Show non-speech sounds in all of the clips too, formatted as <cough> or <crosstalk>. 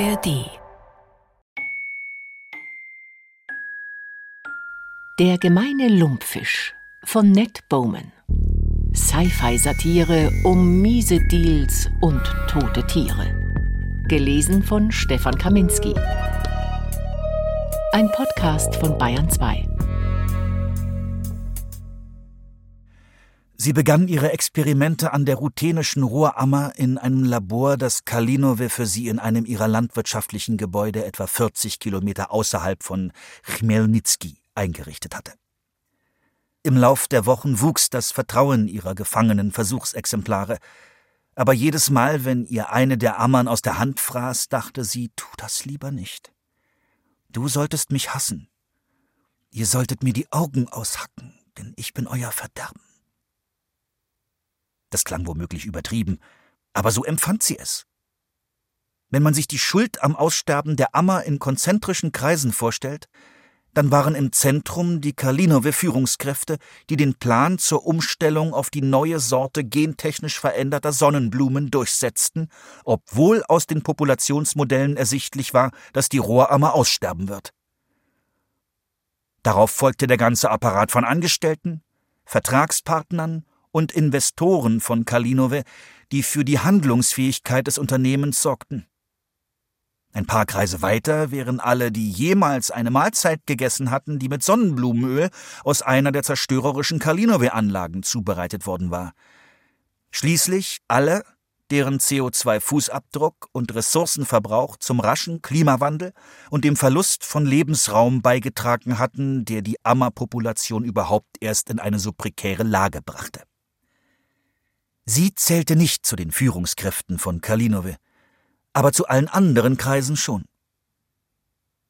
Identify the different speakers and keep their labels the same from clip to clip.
Speaker 1: ARD Der gemeine Lumpfisch von Ned Bowman. Sci-Fi-Satire um miese Deals und tote Tiere. Gelesen von Stefan Kaminski. Ein Podcast von Bayern 2.
Speaker 2: Sie begann ihre Experimente an der ruthenischen Rohrammer in einem Labor, das Kalinove für sie in einem ihrer landwirtschaftlichen Gebäude etwa 40 Kilometer außerhalb von Chmelnytsky eingerichtet hatte. Im Lauf der Wochen wuchs das Vertrauen ihrer gefangenen Versuchsexemplare, aber jedes Mal, wenn ihr eine der Ammern aus der Hand fraß, dachte sie, tu das lieber nicht. Du solltest mich hassen. Ihr solltet mir die Augen aushacken, denn ich bin euer Verderben. Das klang womöglich übertrieben, aber so empfand sie es. Wenn man sich die Schuld am Aussterben der Ammer in konzentrischen Kreisen vorstellt, dann waren im Zentrum die Kalinowe Führungskräfte, die den Plan zur Umstellung auf die neue Sorte gentechnisch veränderter Sonnenblumen durchsetzten, obwohl aus den Populationsmodellen ersichtlich war, dass die Rohrammer aussterben wird. Darauf folgte der ganze Apparat von Angestellten, Vertragspartnern und Investoren von Kalinowe, die für die Handlungsfähigkeit des Unternehmens sorgten. Ein paar Kreise weiter wären alle, die jemals eine Mahlzeit gegessen hatten, die mit Sonnenblumenöl aus einer der zerstörerischen Kalinowe-Anlagen zubereitet worden war. Schließlich alle, deren CO2-Fußabdruck und Ressourcenverbrauch zum raschen Klimawandel und dem Verlust von Lebensraum beigetragen hatten, der die Ammerpopulation überhaupt erst in eine so prekäre Lage brachte. Sie zählte nicht zu den Führungskräften von Kalinowe aber zu allen anderen Kreisen schon.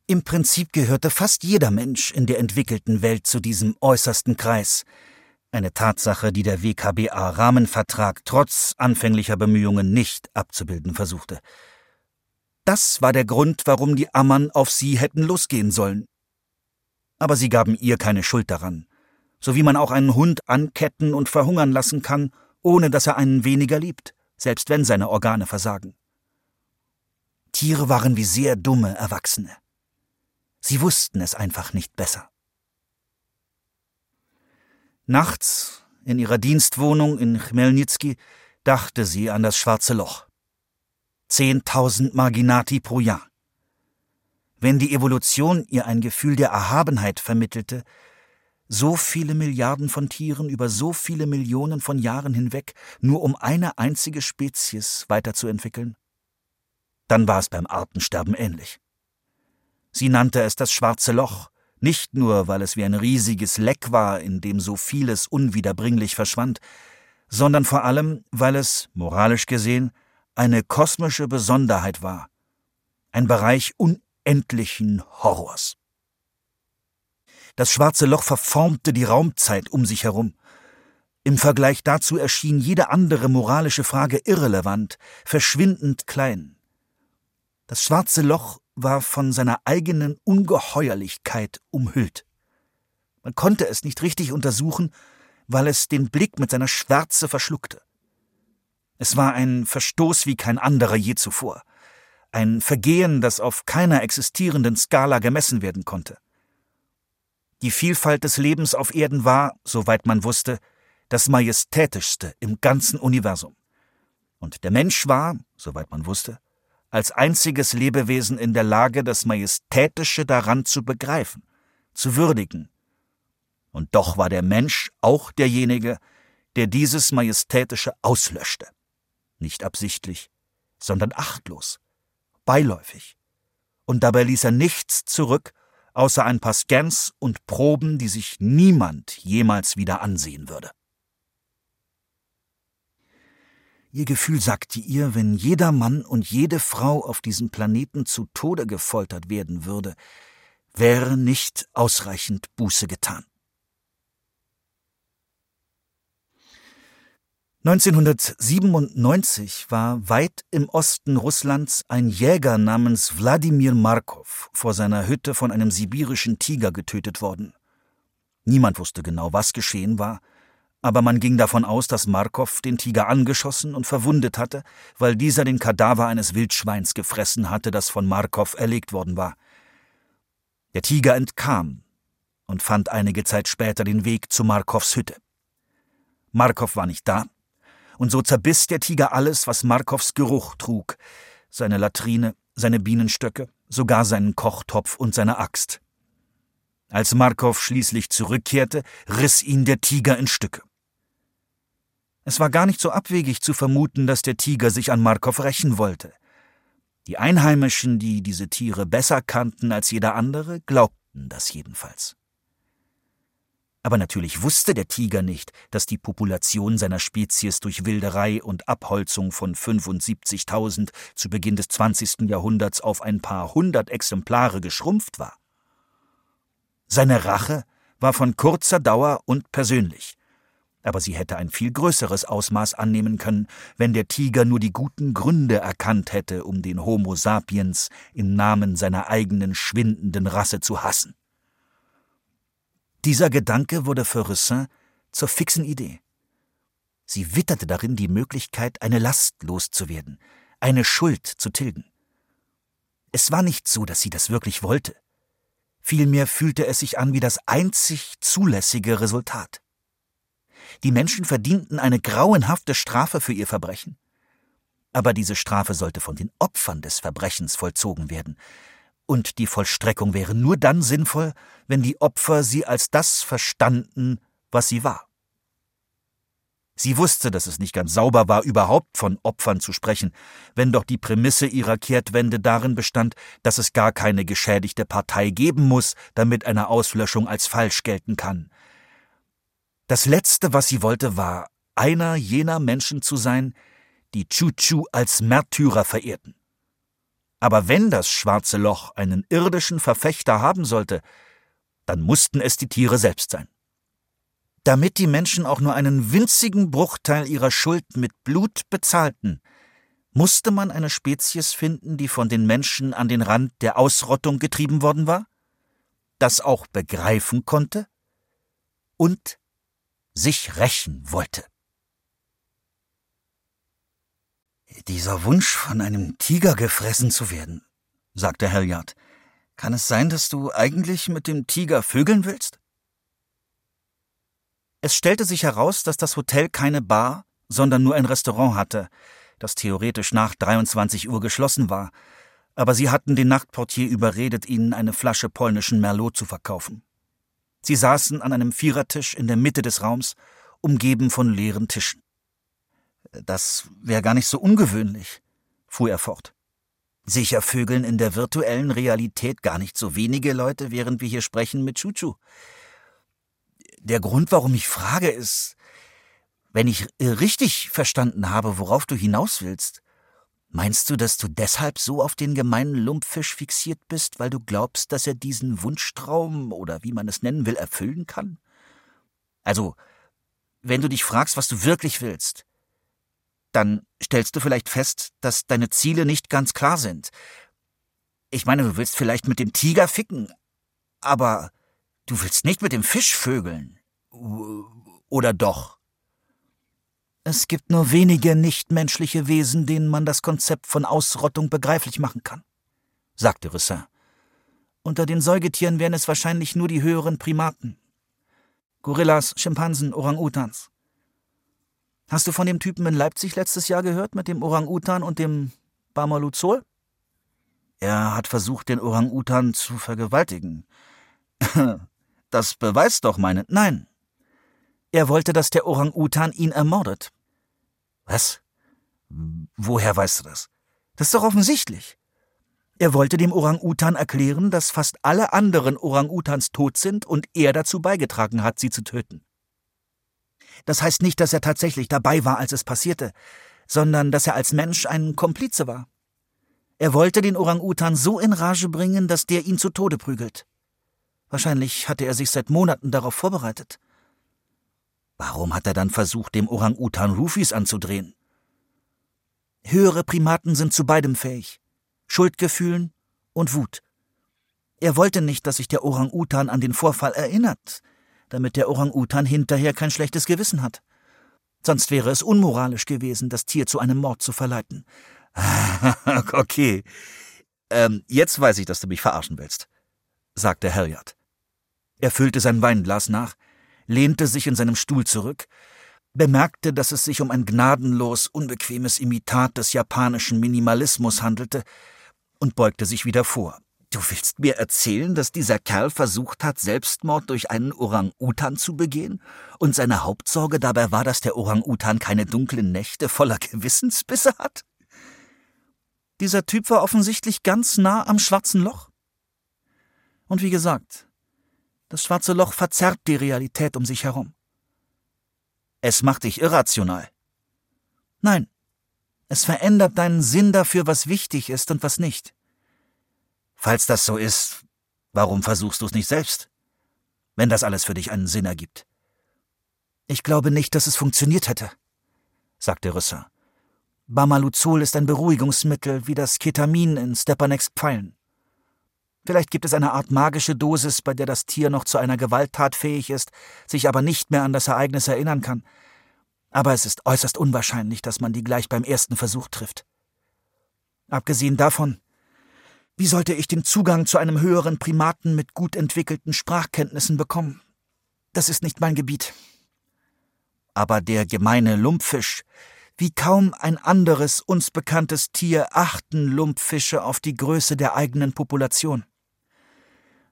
Speaker 2: Im Prinzip gehörte fast jeder Mensch in der entwickelten Welt zu diesem äußersten Kreis, eine Tatsache, die der WKBA-Rahmenvertrag trotz anfänglicher Bemühungen nicht abzubilden versuchte. Das war der Grund, warum die Ammern auf sie hätten losgehen sollen. Aber sie gaben ihr keine Schuld daran, so wie man auch einen Hund anketten und verhungern lassen kann, ohne dass er einen weniger liebt, selbst wenn seine Organe versagen. Tiere waren wie sehr dumme Erwachsene. Sie wussten es einfach nicht besser. Nachts in ihrer Dienstwohnung in Chmelnytsky dachte sie an das schwarze Loch. Zehntausend Marginati pro Jahr. Wenn die Evolution ihr ein Gefühl der Erhabenheit vermittelte, so viele Milliarden von Tieren über so viele Millionen von Jahren hinweg, nur um eine einzige Spezies weiterzuentwickeln? Dann war es beim Artensterben ähnlich. Sie nannte es das schwarze Loch, nicht nur, weil es wie ein riesiges Leck war, in dem so vieles unwiederbringlich verschwand, sondern vor allem, weil es, moralisch gesehen, eine kosmische Besonderheit war, ein Bereich unendlichen Horrors. Das schwarze Loch verformte die Raumzeit um sich herum. Im Vergleich dazu erschien jede andere moralische Frage irrelevant, verschwindend klein. Das schwarze Loch war von seiner eigenen Ungeheuerlichkeit umhüllt. Man konnte es nicht richtig untersuchen, weil es den Blick mit seiner Schwärze verschluckte. Es war ein Verstoß wie kein anderer je zuvor, ein Vergehen, das auf keiner existierenden Skala gemessen werden konnte. Die Vielfalt des Lebens auf Erden war, soweit man wusste, das majestätischste im ganzen Universum. Und der Mensch war, soweit man wusste, als einziges Lebewesen in der Lage, das Majestätische daran zu begreifen, zu würdigen. Und doch war der Mensch auch derjenige, der dieses Majestätische auslöschte. Nicht absichtlich, sondern achtlos, beiläufig. Und dabei ließ er nichts zurück, außer ein paar Scans und Proben, die sich niemand jemals wieder ansehen würde. Ihr Gefühl sagte ihr, wenn jeder Mann und jede Frau auf diesem Planeten zu Tode gefoltert werden würde, wäre nicht ausreichend Buße getan. 1997 war weit im Osten Russlands ein Jäger namens Wladimir Markov vor seiner Hütte von einem sibirischen Tiger getötet worden. Niemand wusste genau, was geschehen war, aber man ging davon aus, dass Markov den Tiger angeschossen und verwundet hatte, weil dieser den Kadaver eines Wildschweins gefressen hatte, das von Markov erlegt worden war. Der Tiger entkam und fand einige Zeit später den Weg zu Markovs Hütte. Markov war nicht da, und so zerbiss der Tiger alles, was Markovs Geruch trug, seine Latrine, seine Bienenstöcke, sogar seinen Kochtopf und seine Axt. Als Markov schließlich zurückkehrte, riss ihn der Tiger in Stücke. Es war gar nicht so abwegig zu vermuten, dass der Tiger sich an Markov rächen wollte. Die Einheimischen, die diese Tiere besser kannten als jeder andere, glaubten das jedenfalls. Aber natürlich wusste der Tiger nicht, dass die Population seiner Spezies durch Wilderei und Abholzung von 75.000 zu Beginn des 20. Jahrhunderts auf ein paar hundert Exemplare geschrumpft war. Seine Rache war von kurzer Dauer und persönlich aber sie hätte ein viel größeres Ausmaß annehmen können, wenn der Tiger nur die guten Gründe erkannt hätte, um den Homo sapiens im Namen seiner eigenen schwindenden Rasse zu hassen. Dieser Gedanke wurde für Russin zur fixen Idee. Sie witterte darin die Möglichkeit, eine Last loszuwerden, eine Schuld zu tilgen. Es war nicht so, dass sie das wirklich wollte. Vielmehr fühlte es sich an wie das einzig zulässige Resultat. Die Menschen verdienten eine grauenhafte Strafe für ihr Verbrechen. Aber diese Strafe sollte von den Opfern des Verbrechens vollzogen werden, und die Vollstreckung wäre nur dann sinnvoll, wenn die Opfer sie als das verstanden, was sie war. Sie wusste, dass es nicht ganz sauber war, überhaupt von Opfern zu sprechen, wenn doch die Prämisse ihrer Kehrtwende darin bestand, dass es gar keine geschädigte Partei geben muss, damit eine Auslöschung als falsch gelten kann. Das Letzte, was sie wollte, war, einer jener Menschen zu sein, die Chuchu als Märtyrer verehrten. Aber wenn das schwarze Loch einen irdischen Verfechter haben sollte, dann mussten es die Tiere selbst sein. Damit die Menschen auch nur einen winzigen Bruchteil ihrer Schuld mit Blut bezahlten, musste man eine Spezies finden, die von den Menschen an den Rand der Ausrottung getrieben worden war, das auch begreifen konnte und sich rächen wollte. Dieser Wunsch, von einem Tiger gefressen zu werden, sagte Halliard. Kann es sein, dass du eigentlich mit dem Tiger vögeln willst? Es stellte sich heraus, dass das Hotel keine Bar, sondern nur ein Restaurant hatte, das theoretisch nach 23 Uhr geschlossen war, aber sie hatten den Nachtportier überredet, ihnen eine Flasche polnischen Merlot zu verkaufen. Sie saßen an einem Vierertisch in der Mitte des Raums, umgeben von leeren Tischen. Das wäre gar nicht so ungewöhnlich, fuhr er fort. Sicher vögeln in der virtuellen Realität gar nicht so wenige Leute, während wir hier sprechen mit Chuchu. Der Grund, warum ich frage, ist, wenn ich richtig verstanden habe, worauf du hinaus willst, Meinst du, dass du deshalb so auf den gemeinen Lumpfisch fixiert bist, weil du glaubst, dass er diesen Wunschtraum oder wie man es nennen will, erfüllen kann? Also, wenn du dich fragst, was du wirklich willst, dann stellst du vielleicht fest, dass deine Ziele nicht ganz klar sind. Ich meine, du willst vielleicht mit dem Tiger ficken, aber du willst nicht mit dem Fisch vögeln. Oder doch? Es gibt nur wenige nichtmenschliche Wesen, denen man das Konzept von Ausrottung begreiflich machen kann, sagte Rissin. Unter den Säugetieren wären es wahrscheinlich nur die höheren Primaten. Gorillas, Schimpansen, Orang-Utans. Hast du von dem Typen in Leipzig letztes Jahr gehört mit dem Orang-Utan und dem Bamaluzol? Er hat versucht, den Orang-Utan zu vergewaltigen. <laughs> Das beweist doch meine. Nein, er wollte, dass der Orang-Utan ihn ermordet. Was? Woher weißt du das? Das ist doch offensichtlich. Er wollte dem Orang-Utan erklären, dass fast alle anderen Orang-Utans tot sind und er dazu beigetragen hat, sie zu töten. Das heißt nicht, dass er tatsächlich dabei war, als es passierte, sondern dass er als Mensch ein Komplize war. Er wollte den Orang-Utan so in Rage bringen, dass der ihn zu Tode prügelt. Wahrscheinlich hatte er sich seit Monaten darauf vorbereitet. Warum hat er dann versucht, dem Orang-Utan Rufis anzudrehen? Höhere Primaten sind zu beidem fähig. Schuldgefühlen und Wut. Er wollte nicht, dass sich der Orang-Utan an den Vorfall erinnert, damit der Orang-Utan hinterher kein schlechtes Gewissen hat. Sonst wäre es unmoralisch gewesen, das Tier zu einem Mord zu verleiten. <laughs>
Speaker 3: okay. Ähm, jetzt weiß ich, dass du mich verarschen willst, sagte Halliard.
Speaker 2: Er füllte sein Weinglas nach, lehnte sich in seinem Stuhl zurück, bemerkte, dass es sich um ein gnadenlos unbequemes Imitat des japanischen Minimalismus handelte und beugte sich wieder vor.
Speaker 3: Du willst mir erzählen, dass dieser Kerl versucht hat, Selbstmord durch einen Orang-Utan zu begehen? Und seine Hauptsorge dabei war, dass der Orang-Utan keine dunklen Nächte voller <laughs> Gewissensbisse hat?
Speaker 2: Dieser Typ war offensichtlich ganz nah am schwarzen Loch. Und wie gesagt, das schwarze Loch verzerrt die Realität um sich herum.
Speaker 3: Es macht dich irrational.
Speaker 2: Nein, es verändert deinen Sinn dafür, was wichtig ist und was nicht.
Speaker 3: Falls das so ist, warum versuchst du es nicht selbst? Wenn das alles für dich einen Sinn ergibt.
Speaker 2: Ich glaube nicht, dass es funktioniert hätte, sagte Rüsser. Bamaluzol ist ein Beruhigungsmittel wie das Ketamin in Stepaneks Pfeilen. Vielleicht gibt es eine Art magische Dosis, bei der das Tier noch zu einer Gewalttat fähig ist, sich aber nicht mehr an das Ereignis erinnern kann. Aber es ist äußerst unwahrscheinlich, dass man die gleich beim ersten Versuch trifft. Abgesehen davon wie sollte ich den Zugang zu einem höheren Primaten mit gut entwickelten Sprachkenntnissen bekommen? Das ist nicht mein Gebiet. Aber der gemeine Lumpfisch, wie kaum ein anderes uns bekanntes Tier achten Lumpfische auf die Größe der eigenen Population.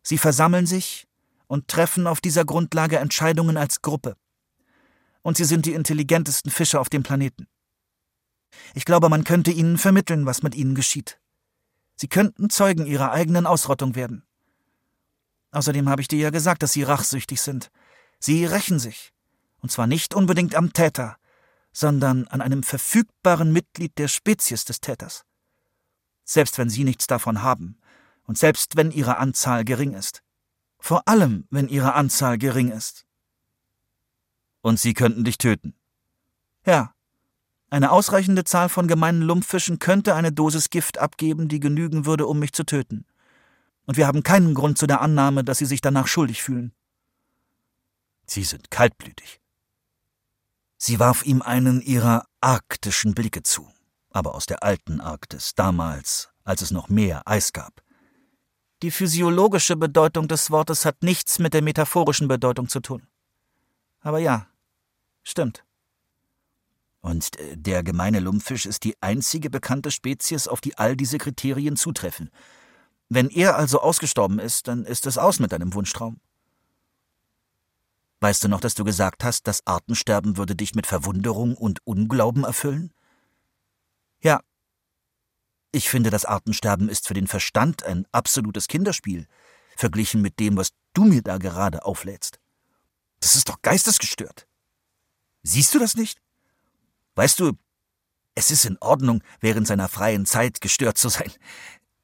Speaker 2: Sie versammeln sich und treffen auf dieser Grundlage Entscheidungen als Gruppe. Und sie sind die intelligentesten Fische auf dem Planeten. Ich glaube, man könnte ihnen vermitteln, was mit ihnen geschieht. Sie könnten Zeugen ihrer eigenen Ausrottung werden. Außerdem habe ich dir ja gesagt, dass sie rachsüchtig sind. Sie rächen sich. Und zwar nicht unbedingt am Täter, sondern an einem verfügbaren Mitglied der Spezies des Täters. Selbst wenn sie nichts davon haben und selbst wenn ihre Anzahl gering ist. Vor allem, wenn ihre Anzahl gering ist.
Speaker 3: Und sie könnten dich töten.
Speaker 2: Ja, eine ausreichende Zahl von gemeinen Lumpfischen könnte eine Dosis Gift abgeben, die genügen würde, um mich zu töten. Und wir haben keinen Grund zu der Annahme, dass sie sich danach schuldig fühlen.
Speaker 3: Sie sind kaltblütig. Sie warf ihm einen ihrer arktischen Blicke zu, aber aus der alten Arktis, damals, als es noch mehr Eis gab.
Speaker 2: Die physiologische Bedeutung des Wortes hat nichts mit der metaphorischen Bedeutung zu tun. Aber ja, stimmt.
Speaker 3: Und äh, der gemeine Lumpfisch ist die einzige bekannte Spezies, auf die all diese Kriterien zutreffen. Wenn er also ausgestorben ist, dann ist es aus mit deinem Wunschtraum. Weißt du noch, dass du gesagt hast, das Artensterben würde dich mit Verwunderung und Unglauben erfüllen?
Speaker 2: Ja.
Speaker 3: Ich finde, das Artensterben ist für den Verstand ein absolutes Kinderspiel, verglichen mit dem, was du mir da gerade auflädst.
Speaker 2: Das ist doch geistesgestört. Siehst du das nicht?
Speaker 3: Weißt du, es ist in Ordnung, während seiner freien Zeit gestört zu sein.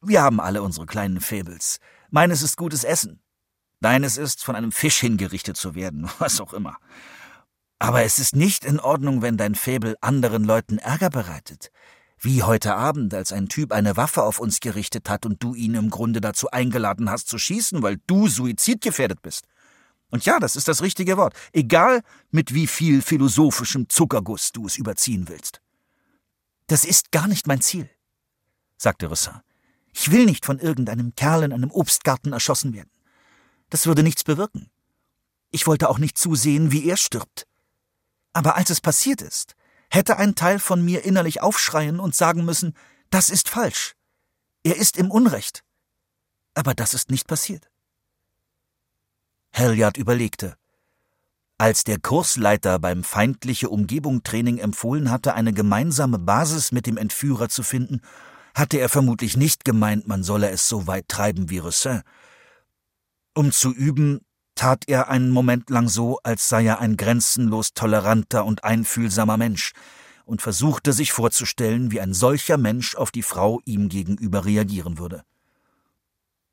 Speaker 3: Wir haben alle unsere kleinen Fäbels. Meines ist gutes Essen. Deines ist, von einem Fisch hingerichtet zu werden, <laughs> was auch immer. Aber es ist nicht in Ordnung, wenn dein Fäbel anderen Leuten Ärger bereitet. Wie heute Abend, als ein Typ eine Waffe auf uns gerichtet hat und du ihn im Grunde dazu eingeladen hast zu schießen, weil du suizidgefährdet bist. Und ja, das ist das richtige Wort. Egal, mit wie viel philosophischem Zuckerguss du es überziehen willst.
Speaker 2: Das ist gar nicht mein Ziel, sagte Rüsser. Ich will nicht von irgendeinem Kerl in einem Obstgarten erschossen werden. Das würde nichts bewirken. Ich wollte auch nicht zusehen, wie er stirbt. Aber als es passiert ist, hätte ein Teil von mir innerlich aufschreien und sagen müssen, das ist falsch. Er ist im Unrecht. Aber das ist nicht passiert.
Speaker 3: Halliard überlegte. Als der Kursleiter beim feindliche Umgebung Training empfohlen hatte, eine gemeinsame Basis mit dem Entführer zu finden, hatte er vermutlich nicht gemeint, man solle es so weit treiben wie Roussin. Um zu üben, tat er einen Moment lang so, als sei er ein grenzenlos toleranter und einfühlsamer Mensch und versuchte sich vorzustellen, wie ein solcher Mensch auf die Frau ihm gegenüber reagieren würde.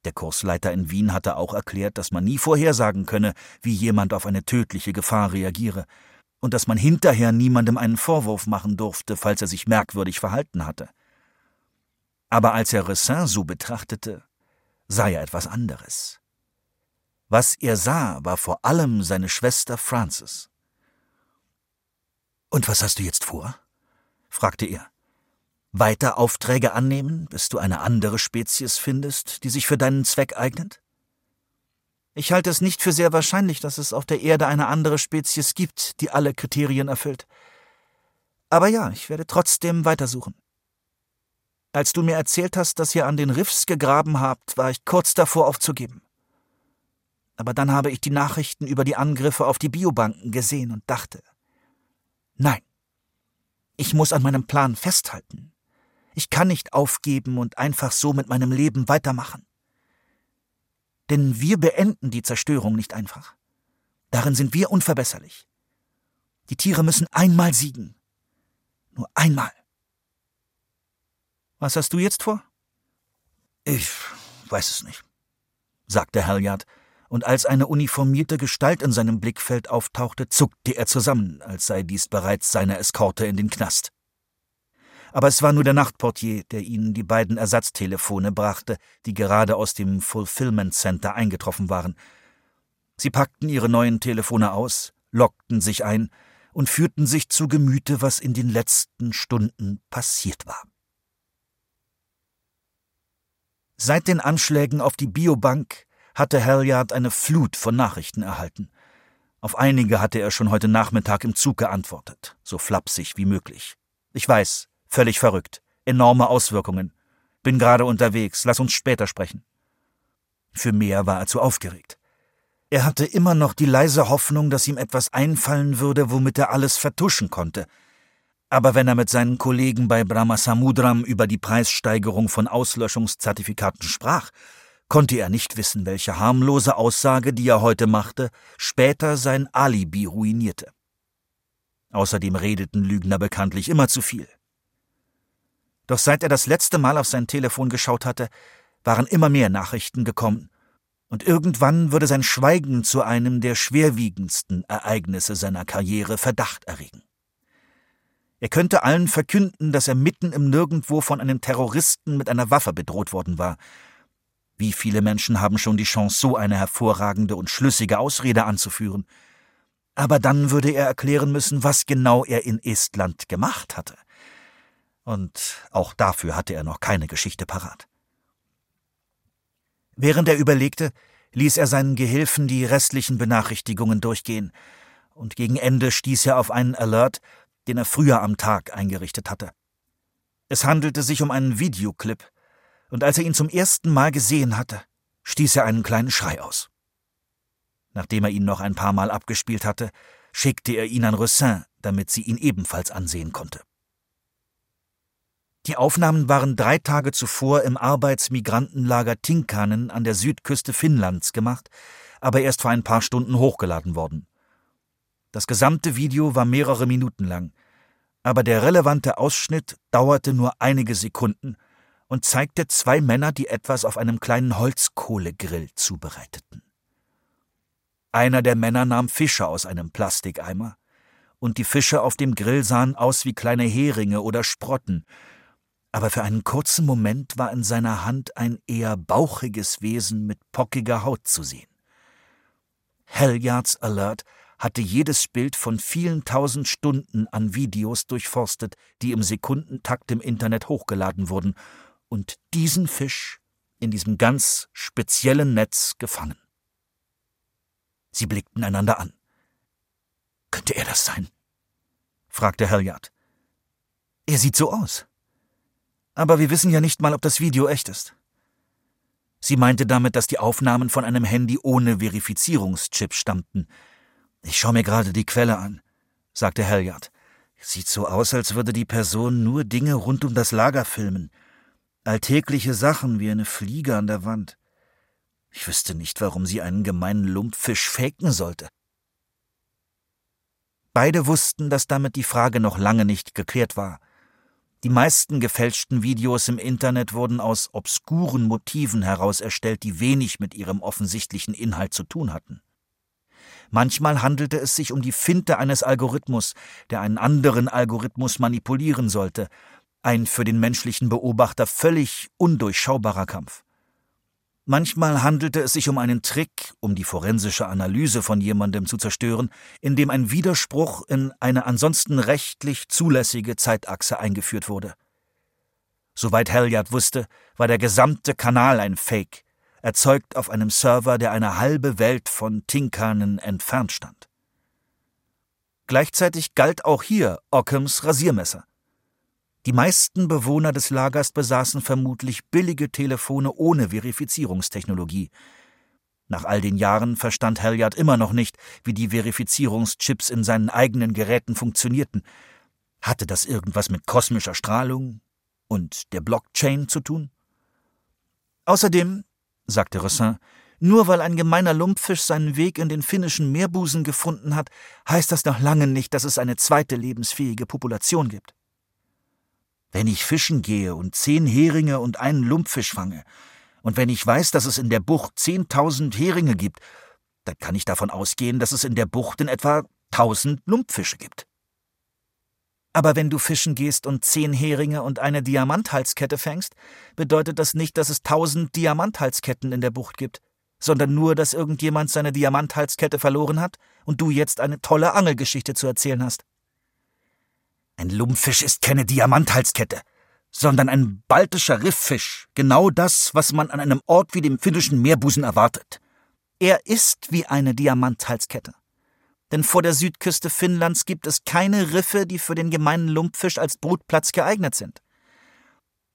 Speaker 3: Der Kursleiter in Wien hatte auch erklärt, dass man nie vorhersagen könne, wie jemand auf eine tödliche Gefahr reagiere, und dass man hinterher niemandem einen Vorwurf machen durfte, falls er sich merkwürdig verhalten hatte. Aber als er Ressin so betrachtete, sah er etwas anderes.
Speaker 4: Was er sah, war vor allem seine Schwester Frances. Und was hast du jetzt vor? fragte er. Weiter Aufträge annehmen, bis du eine andere Spezies findest, die sich für deinen Zweck eignet? Ich halte es nicht für sehr wahrscheinlich, dass es auf der Erde eine andere Spezies gibt, die alle Kriterien erfüllt. Aber ja, ich werde trotzdem weitersuchen. Als du mir erzählt hast, dass ihr an den Riffs gegraben habt, war ich kurz davor aufzugeben. Aber dann habe ich die Nachrichten über die Angriffe auf die Biobanken gesehen und dachte, nein, ich muss an meinem Plan festhalten. Ich kann nicht aufgeben und einfach so mit meinem Leben weitermachen. Denn wir beenden die Zerstörung nicht einfach. Darin sind wir unverbesserlich. Die Tiere müssen einmal siegen. Nur einmal. Was hast du jetzt vor?
Speaker 2: Ich weiß es nicht, sagte Halliard, und als eine uniformierte Gestalt in seinem Blickfeld auftauchte, zuckte er zusammen, als sei dies bereits seine Eskorte in den Knast aber es war nur der Nachtportier, der ihnen die beiden Ersatztelefone brachte, die gerade aus dem Fulfillment Center eingetroffen waren. Sie packten ihre neuen Telefone aus, lockten sich ein und führten sich zu Gemüte, was in den letzten Stunden passiert war. Seit den Anschlägen auf die Biobank hatte Halliard eine Flut von Nachrichten erhalten. Auf einige hatte er schon heute Nachmittag im Zug geantwortet, so flapsig wie möglich. Ich weiß, Völlig verrückt. Enorme Auswirkungen. Bin gerade unterwegs. Lass uns später sprechen. Für mehr war er zu aufgeregt. Er hatte immer noch die leise Hoffnung, dass ihm etwas einfallen würde, womit er alles vertuschen konnte. Aber wenn er mit seinen Kollegen bei Brahmasamudram über die Preissteigerung von Auslöschungszertifikaten sprach, konnte er nicht wissen, welche harmlose Aussage, die er heute machte, später sein Alibi ruinierte. Außerdem redeten Lügner bekanntlich immer zu viel. Doch seit er das letzte Mal auf sein Telefon geschaut hatte, waren immer mehr Nachrichten gekommen, und irgendwann würde sein Schweigen zu einem der schwerwiegendsten Ereignisse seiner Karriere Verdacht erregen. Er könnte allen verkünden, dass er mitten im Nirgendwo von einem Terroristen mit einer Waffe bedroht worden war. Wie viele Menschen haben schon die Chance, so eine hervorragende und schlüssige Ausrede anzuführen? Aber dann würde er erklären müssen, was genau er in Estland gemacht hatte und auch dafür hatte er noch keine Geschichte parat. Während er überlegte, ließ er seinen Gehilfen die restlichen Benachrichtigungen durchgehen, und gegen Ende stieß er auf einen Alert, den er früher am Tag eingerichtet hatte. Es handelte sich um einen Videoclip, und als er ihn zum ersten Mal gesehen hatte, stieß er einen kleinen Schrei aus. Nachdem er ihn noch ein paar Mal abgespielt hatte, schickte er ihn an Roussin, damit sie ihn ebenfalls ansehen konnte. Die Aufnahmen waren drei Tage zuvor im Arbeitsmigrantenlager Tinkanen an der Südküste Finnlands gemacht, aber erst vor ein paar Stunden hochgeladen worden. Das gesamte Video war mehrere Minuten lang, aber der relevante Ausschnitt dauerte nur einige Sekunden und zeigte zwei Männer, die etwas auf einem kleinen Holzkohlegrill zubereiteten. Einer der Männer nahm Fische aus einem Plastikeimer, und die Fische auf dem Grill sahen aus wie kleine Heringe oder Sprotten, aber für einen kurzen Moment war in seiner Hand ein eher bauchiges Wesen mit pockiger Haut zu sehen. Hellyards Alert hatte jedes Bild von vielen tausend Stunden an Videos durchforstet, die im Sekundentakt im Internet hochgeladen wurden, und diesen Fisch in diesem ganz speziellen Netz gefangen. Sie blickten einander an. Könnte er das sein? fragte Halliard. Er sieht so aus. Aber wir wissen ja nicht mal, ob das Video echt ist. Sie meinte damit, dass die Aufnahmen von einem Handy ohne Verifizierungschip stammten. Ich schaue mir gerade die Quelle an, sagte Halliard. Sieht so aus, als würde die Person nur Dinge rund um das Lager filmen. Alltägliche Sachen wie eine Fliege an der Wand. Ich wüsste nicht, warum sie einen gemeinen Lumpfisch faken sollte. Beide wussten, dass damit die Frage noch lange nicht geklärt war. Die meisten gefälschten Videos im Internet wurden aus obskuren Motiven heraus erstellt, die wenig mit ihrem offensichtlichen Inhalt zu tun hatten. Manchmal handelte es sich um die Finte eines Algorithmus, der einen anderen Algorithmus manipulieren sollte, ein für den menschlichen Beobachter völlig undurchschaubarer Kampf. Manchmal handelte es sich um einen Trick, um die forensische Analyse von jemandem zu zerstören, in dem ein Widerspruch in eine ansonsten rechtlich zulässige Zeitachse eingeführt wurde. Soweit Halliard wusste, war der gesamte Kanal ein Fake, erzeugt auf einem Server, der eine halbe Welt von Tinkanen entfernt stand. Gleichzeitig galt auch hier Ockhams Rasiermesser. Die meisten Bewohner des Lagers besaßen vermutlich billige Telefone ohne Verifizierungstechnologie. Nach all den Jahren verstand Halliard immer noch nicht, wie die Verifizierungschips in seinen eigenen Geräten funktionierten. Hatte das irgendwas mit kosmischer Strahlung und der Blockchain zu tun? Außerdem, sagte Rossin, nur weil ein gemeiner Lumpfisch seinen Weg in den finnischen Meerbusen gefunden hat, heißt das noch lange nicht, dass es eine zweite lebensfähige Population gibt. Wenn ich fischen gehe und zehn Heringe und einen Lumpfisch fange, und wenn ich weiß, dass es in der Bucht zehntausend Heringe gibt, dann kann ich davon ausgehen, dass es in der Bucht in etwa tausend Lumpfische gibt. Aber wenn du fischen gehst und zehn Heringe und eine Diamanthalskette fängst, bedeutet das nicht, dass es tausend Diamanthalsketten in der Bucht gibt, sondern nur, dass irgendjemand seine Diamanthalskette verloren hat und du jetzt eine tolle Angelgeschichte zu erzählen hast. Ein Lumpfisch ist keine Diamanthalskette, sondern ein baltischer Rifffisch, genau das, was man an einem Ort wie dem finnischen Meerbusen erwartet. Er ist wie eine Diamanthalskette. Denn vor der Südküste Finnlands gibt es keine Riffe, die für den gemeinen Lumpfisch als Brutplatz geeignet sind.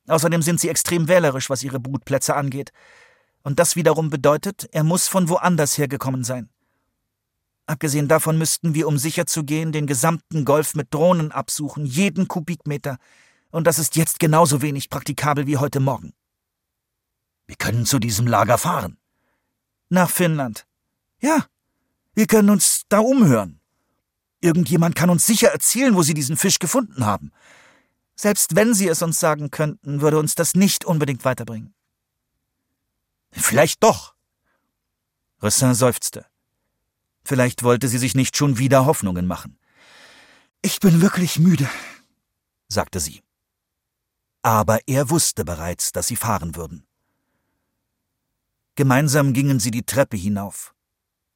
Speaker 2: Außerdem sind sie extrem wählerisch, was ihre Brutplätze angeht. Und das wiederum bedeutet, er muss von woanders hergekommen sein. Abgesehen davon müssten wir, um sicher zu gehen, den gesamten Golf mit Drohnen absuchen, jeden Kubikmeter. Und das ist jetzt genauso wenig praktikabel wie heute Morgen. Wir können zu diesem Lager fahren. Nach Finnland. Ja, wir können uns da umhören. Irgendjemand kann uns sicher erzählen, wo sie diesen Fisch gefunden haben. Selbst wenn sie es uns sagen könnten, würde uns das nicht unbedingt weiterbringen. Vielleicht doch. Ressin seufzte. Vielleicht wollte sie sich nicht schon wieder Hoffnungen machen. Ich bin wirklich müde, sagte sie. Aber er wusste bereits, dass sie fahren würden. Gemeinsam gingen sie die Treppe hinauf,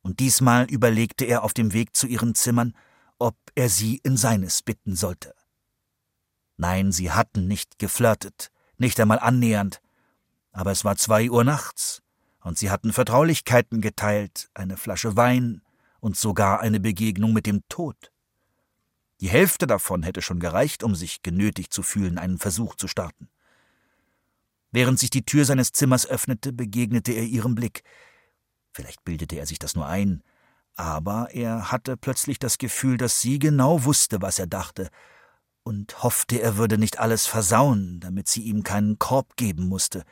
Speaker 2: und diesmal überlegte er auf dem Weg zu ihren Zimmern, ob er sie in seines bitten sollte. Nein, sie hatten nicht geflirtet, nicht einmal annähernd, aber es war zwei Uhr nachts, und sie hatten Vertraulichkeiten geteilt, eine Flasche Wein, und sogar eine Begegnung mit dem Tod. Die Hälfte davon hätte schon gereicht, um sich genötigt zu fühlen, einen Versuch zu starten. Während sich die Tür seines Zimmers öffnete, begegnete er ihrem Blick. Vielleicht bildete er sich das nur ein, aber er hatte plötzlich das Gefühl, dass sie genau wusste, was er dachte, und hoffte, er würde nicht alles versauen, damit sie ihm keinen Korb geben musste.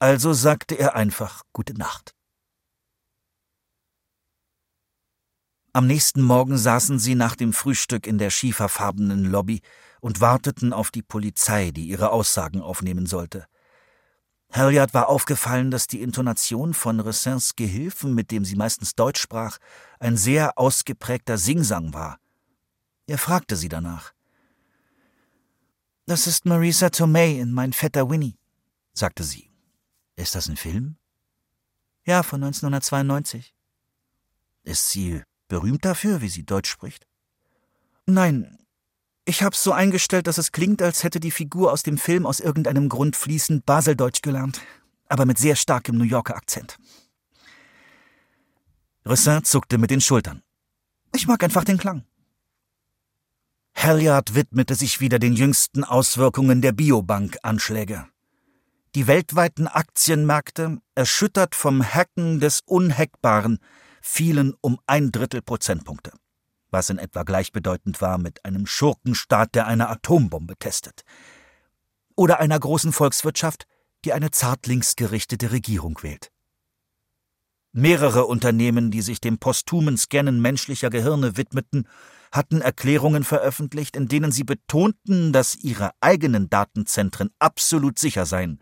Speaker 2: Also sagte er einfach Gute Nacht. Am nächsten Morgen saßen sie nach dem Frühstück in der schieferfarbenen Lobby und warteten auf die Polizei, die ihre Aussagen aufnehmen sollte. Halliard war aufgefallen, dass die Intonation von Ressins Gehilfen, mit dem sie meistens Deutsch sprach, ein sehr ausgeprägter Singsang war. Er fragte sie danach. Das ist Marisa Tomei in Mein Vetter Winnie, sagte sie. Ist das ein Film? Ja, von 1992. Ist sie berühmt dafür, wie sie Deutsch spricht? Nein. Ich hab's so eingestellt, dass es klingt, als hätte die Figur aus dem Film aus irgendeinem Grund fließend Baseldeutsch gelernt, aber mit sehr starkem New Yorker Akzent. Ressin zuckte mit den Schultern. Ich mag einfach den Klang. Halliard widmete sich wieder den jüngsten Auswirkungen der Biobank-Anschläge. Die weltweiten Aktienmärkte, erschüttert vom Hacken des Unhackbaren, fielen um ein Drittel Prozentpunkte, was in etwa gleichbedeutend war mit einem Schurkenstaat, der eine Atombombe testet. Oder einer großen Volkswirtschaft, die eine zart linksgerichtete Regierung wählt. Mehrere Unternehmen, die sich dem posthumen Scannen menschlicher Gehirne widmeten, hatten Erklärungen veröffentlicht, in denen sie betonten, dass ihre eigenen Datenzentren absolut sicher seien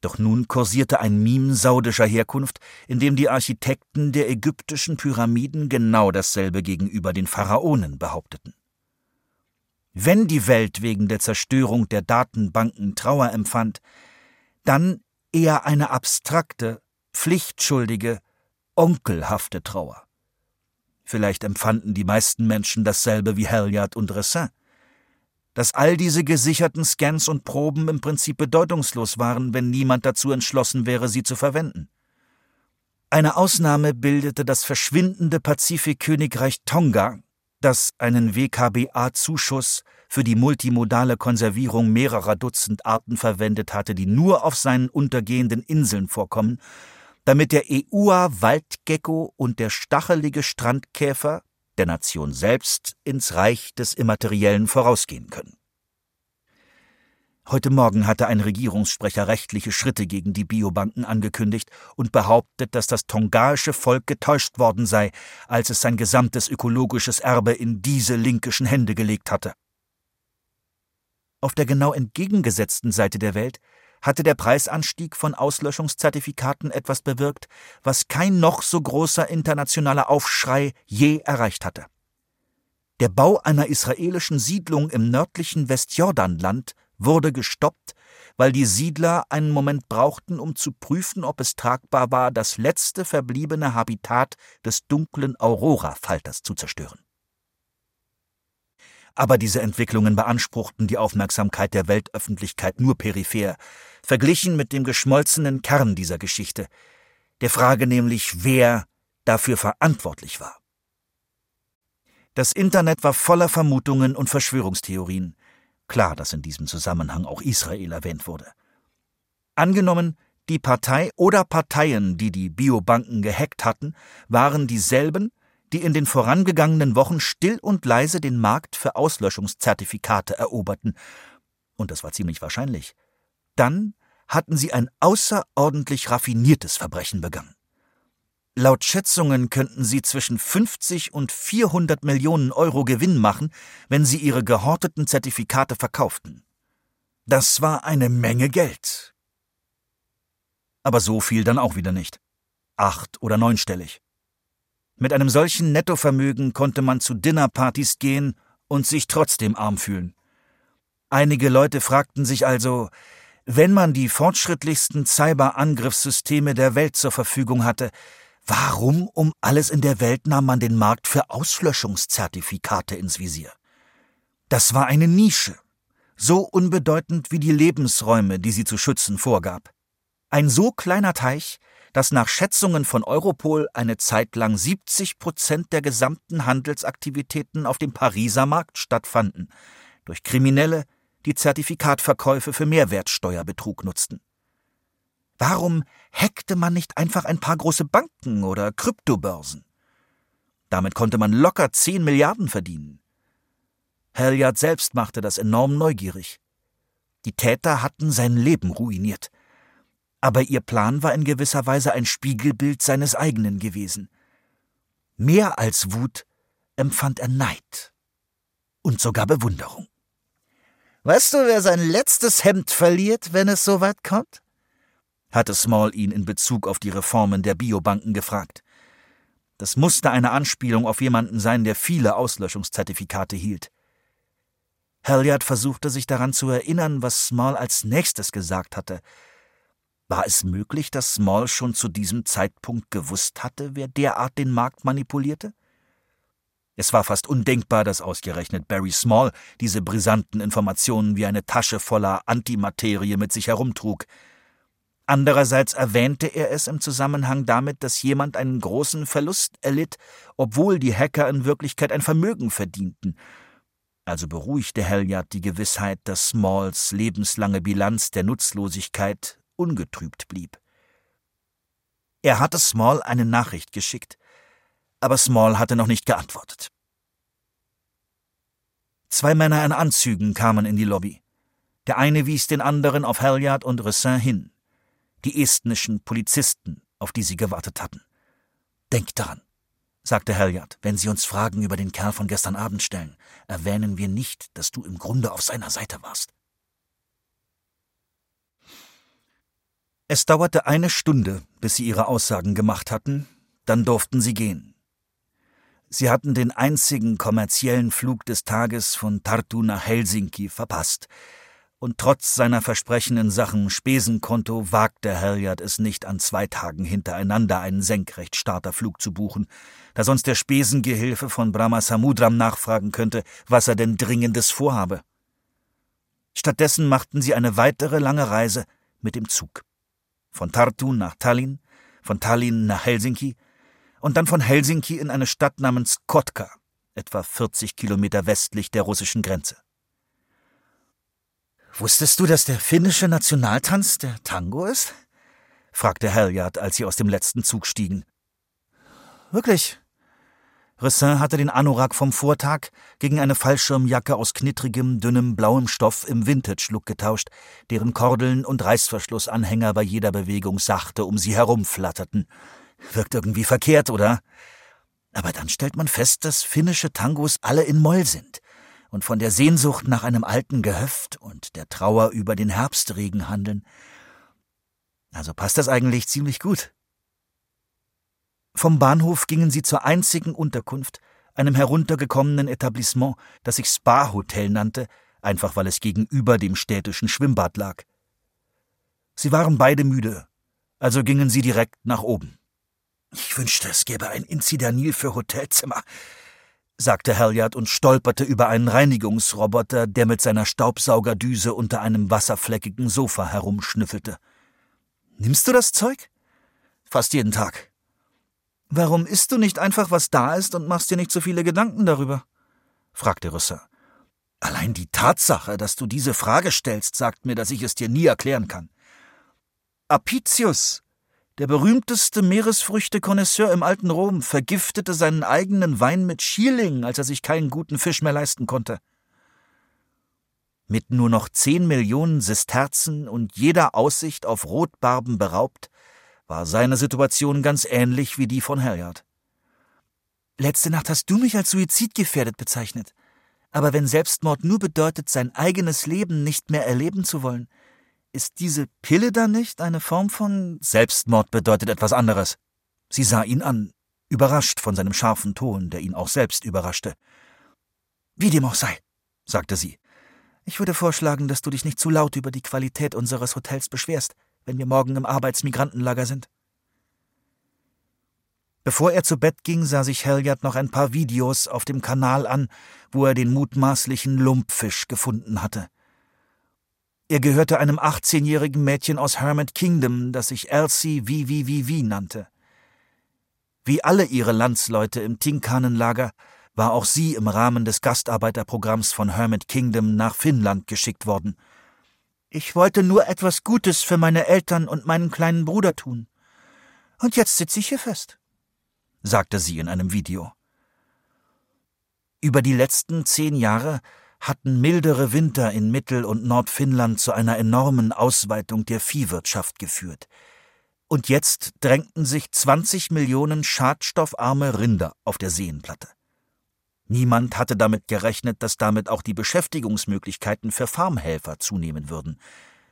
Speaker 2: doch nun kursierte ein Meme saudischer Herkunft, in dem die Architekten der ägyptischen Pyramiden genau dasselbe gegenüber den Pharaonen behaupteten. Wenn die Welt wegen der Zerstörung der Datenbanken Trauer empfand, dann eher eine abstrakte, pflichtschuldige, onkelhafte Trauer. Vielleicht empfanden die meisten Menschen dasselbe wie Halliard und Ressin. Dass all diese gesicherten Scans und Proben im Prinzip bedeutungslos waren, wenn niemand dazu entschlossen wäre, sie zu verwenden. Eine Ausnahme bildete das verschwindende Pazifikkönigreich Tonga, das einen WKBA-Zuschuss für die multimodale Konservierung mehrerer Dutzend Arten verwendet hatte, die nur auf seinen untergehenden Inseln vorkommen, damit der Eua-Waldgecko und der stachelige Strandkäfer der Nation selbst ins Reich des Immateriellen vorausgehen können. Heute Morgen hatte ein Regierungssprecher rechtliche Schritte gegen die Biobanken angekündigt und behauptet, dass das tongaische Volk getäuscht worden sei, als es sein gesamtes ökologisches Erbe in diese linkischen Hände gelegt hatte. Auf der genau entgegengesetzten Seite der Welt hatte der Preisanstieg von Auslöschungszertifikaten etwas bewirkt, was kein noch so großer internationaler Aufschrei je erreicht hatte. Der Bau einer israelischen Siedlung im nördlichen Westjordanland wurde gestoppt, weil die Siedler einen Moment brauchten, um zu prüfen, ob es tragbar war, das letzte verbliebene Habitat des dunklen Aurora-Falters zu zerstören. Aber diese Entwicklungen beanspruchten die Aufmerksamkeit der Weltöffentlichkeit nur peripher, verglichen mit dem geschmolzenen Kern dieser Geschichte, der Frage nämlich, wer dafür verantwortlich war. Das Internet war voller Vermutungen und Verschwörungstheorien. Klar, dass in diesem Zusammenhang auch Israel erwähnt wurde. Angenommen, die Partei oder Parteien, die die Biobanken gehackt hatten, waren dieselben, die in den vorangegangenen Wochen still und leise den Markt für Auslöschungszertifikate eroberten. Und das war ziemlich wahrscheinlich. Dann hatten sie ein außerordentlich raffiniertes Verbrechen begangen. Laut Schätzungen könnten sie zwischen 50 und 400 Millionen Euro Gewinn machen, wenn sie ihre gehorteten Zertifikate verkauften. Das war eine Menge Geld. Aber so viel dann auch wieder nicht. Acht- oder neunstellig. Mit einem solchen Nettovermögen konnte man zu Dinnerpartys gehen und sich trotzdem arm fühlen. Einige Leute fragten sich also, wenn man die fortschrittlichsten Cyber-Angriffssysteme der Welt zur Verfügung hatte, warum um alles in der Welt nahm man den Markt für Auslöschungszertifikate ins Visier? Das war eine Nische, so unbedeutend wie die Lebensräume, die sie zu schützen vorgab. Ein so kleiner Teich, dass nach Schätzungen von Europol eine Zeit lang 70 Prozent der gesamten Handelsaktivitäten auf dem Pariser Markt stattfanden, durch Kriminelle, die Zertifikatverkäufe für Mehrwertsteuerbetrug nutzten. Warum hackte man nicht einfach ein paar große Banken oder Kryptobörsen? Damit konnte man locker 10 Milliarden verdienen. Halliard selbst machte das enorm neugierig. Die Täter hatten sein Leben ruiniert aber ihr Plan war in gewisser Weise ein Spiegelbild seines eigenen gewesen. Mehr als Wut empfand er Neid und sogar Bewunderung. Weißt du, wer sein letztes Hemd verliert, wenn es so weit kommt? hatte Small ihn in Bezug auf die Reformen der Biobanken gefragt. Das musste eine Anspielung auf jemanden sein, der viele Auslöschungszertifikate hielt. Halliard versuchte sich daran zu erinnern, was Small als nächstes gesagt hatte, war es möglich, dass Small schon zu diesem Zeitpunkt gewusst hatte, wer derart den Markt manipulierte? Es war fast undenkbar, dass ausgerechnet Barry Small diese brisanten Informationen wie eine Tasche voller Antimaterie mit sich herumtrug. Andererseits erwähnte er es im Zusammenhang damit, dass jemand einen großen Verlust erlitt, obwohl die Hacker in Wirklichkeit ein Vermögen verdienten. Also beruhigte Halliard die Gewissheit, dass Smalls lebenslange Bilanz der Nutzlosigkeit ungetrübt blieb. Er hatte Small eine Nachricht geschickt, aber Small hatte noch nicht geantwortet. Zwei Männer in Anzügen kamen in die Lobby. Der eine wies den anderen auf Halliard und Ressin hin, die estnischen Polizisten, auf die sie gewartet hatten. Denk daran, sagte Halliard, wenn Sie uns Fragen über den Kerl von gestern Abend stellen, erwähnen wir nicht, dass du im Grunde auf seiner Seite warst. Es dauerte eine Stunde, bis sie ihre Aussagen gemacht hatten, dann durften sie gehen. Sie hatten den einzigen kommerziellen Flug des Tages von Tartu nach Helsinki verpasst, und trotz seiner Versprechen in Sachen Spesenkonto wagte Halliard es nicht, an zwei Tagen hintereinander einen Senkrechtstarterflug zu buchen, da sonst der Spesengehilfe von Brahma Samudram nachfragen könnte, was er denn Dringendes vorhabe. Stattdessen machten sie eine weitere lange Reise mit dem Zug. Von Tartu nach Tallinn, von Tallinn nach Helsinki und dann von Helsinki in eine Stadt namens Kotka, etwa 40 Kilometer westlich der russischen Grenze. Wusstest du, dass der finnische Nationaltanz der Tango ist? fragte Halliard, als sie aus dem letzten Zug stiegen. Wirklich? Ressin hatte den Anorak vom Vortag gegen eine Fallschirmjacke aus knittrigem, dünnem, blauem Stoff im Vintage-Look getauscht, deren Kordeln und Reißverschlussanhänger bei jeder Bewegung sachte um sie herumflatterten. Wirkt irgendwie verkehrt, oder? Aber dann stellt man fest, dass finnische Tangos alle in Moll sind und von der Sehnsucht nach einem alten Gehöft und der Trauer über den Herbstregen handeln. Also passt das eigentlich ziemlich gut. Vom Bahnhof gingen sie zur einzigen Unterkunft, einem heruntergekommenen Etablissement, das sich Spa-Hotel nannte, einfach weil es gegenüber dem städtischen Schwimmbad lag. Sie waren beide müde, also gingen sie direkt nach oben. Ich wünschte, es gäbe ein Inzidanil für Hotelzimmer, sagte Halliard und stolperte über einen Reinigungsroboter, der mit seiner Staubsaugerdüse unter einem wasserfleckigen Sofa herumschnüffelte. Nimmst du das Zeug? Fast jeden Tag. Warum isst du nicht einfach, was da ist und machst dir nicht so viele Gedanken darüber? fragte Rüsser. Allein die Tatsache, dass du diese Frage stellst, sagt mir, dass ich es dir nie erklären kann. Apicius, der berühmteste Meeresfrüchte-Konnoisseur im alten Rom vergiftete seinen eigenen Wein mit Schierling, als er sich keinen guten Fisch mehr leisten konnte. Mit nur noch zehn Millionen Sesterzen und jeder Aussicht auf Rotbarben beraubt, war seine Situation ganz ähnlich wie die von Halliard. Letzte Nacht hast du mich als suizidgefährdet bezeichnet. Aber wenn Selbstmord nur bedeutet, sein eigenes Leben nicht mehr erleben zu wollen, ist diese Pille dann nicht eine Form von Selbstmord bedeutet etwas anderes. Sie sah ihn an, überrascht von seinem scharfen Ton, der ihn auch selbst überraschte. Wie dem auch sei, sagte sie. Ich würde vorschlagen, dass du dich nicht zu laut über die Qualität unseres Hotels beschwerst, wenn wir morgen im Arbeitsmigrantenlager sind. Bevor er zu Bett ging, sah sich Halliard noch ein paar Videos auf dem Kanal an, wo er den mutmaßlichen Lumpfisch gefunden hatte. Er gehörte einem 18-jährigen Mädchen aus Hermit Kingdom, das sich Elsie VVVV nannte. Wie alle ihre Landsleute im Tinkanenlager war auch sie im Rahmen des Gastarbeiterprogramms von Hermit Kingdom nach Finnland geschickt worden. Ich wollte nur etwas Gutes für meine Eltern und meinen kleinen Bruder tun. Und jetzt sitze ich hier fest, sagte sie in einem Video. Über die letzten zehn Jahre hatten mildere Winter in Mittel- und Nordfinnland zu einer enormen Ausweitung der Viehwirtschaft geführt. Und jetzt drängten sich 20 Millionen schadstoffarme Rinder auf der Seenplatte. Niemand hatte damit gerechnet, dass damit auch die Beschäftigungsmöglichkeiten für Farmhelfer zunehmen würden.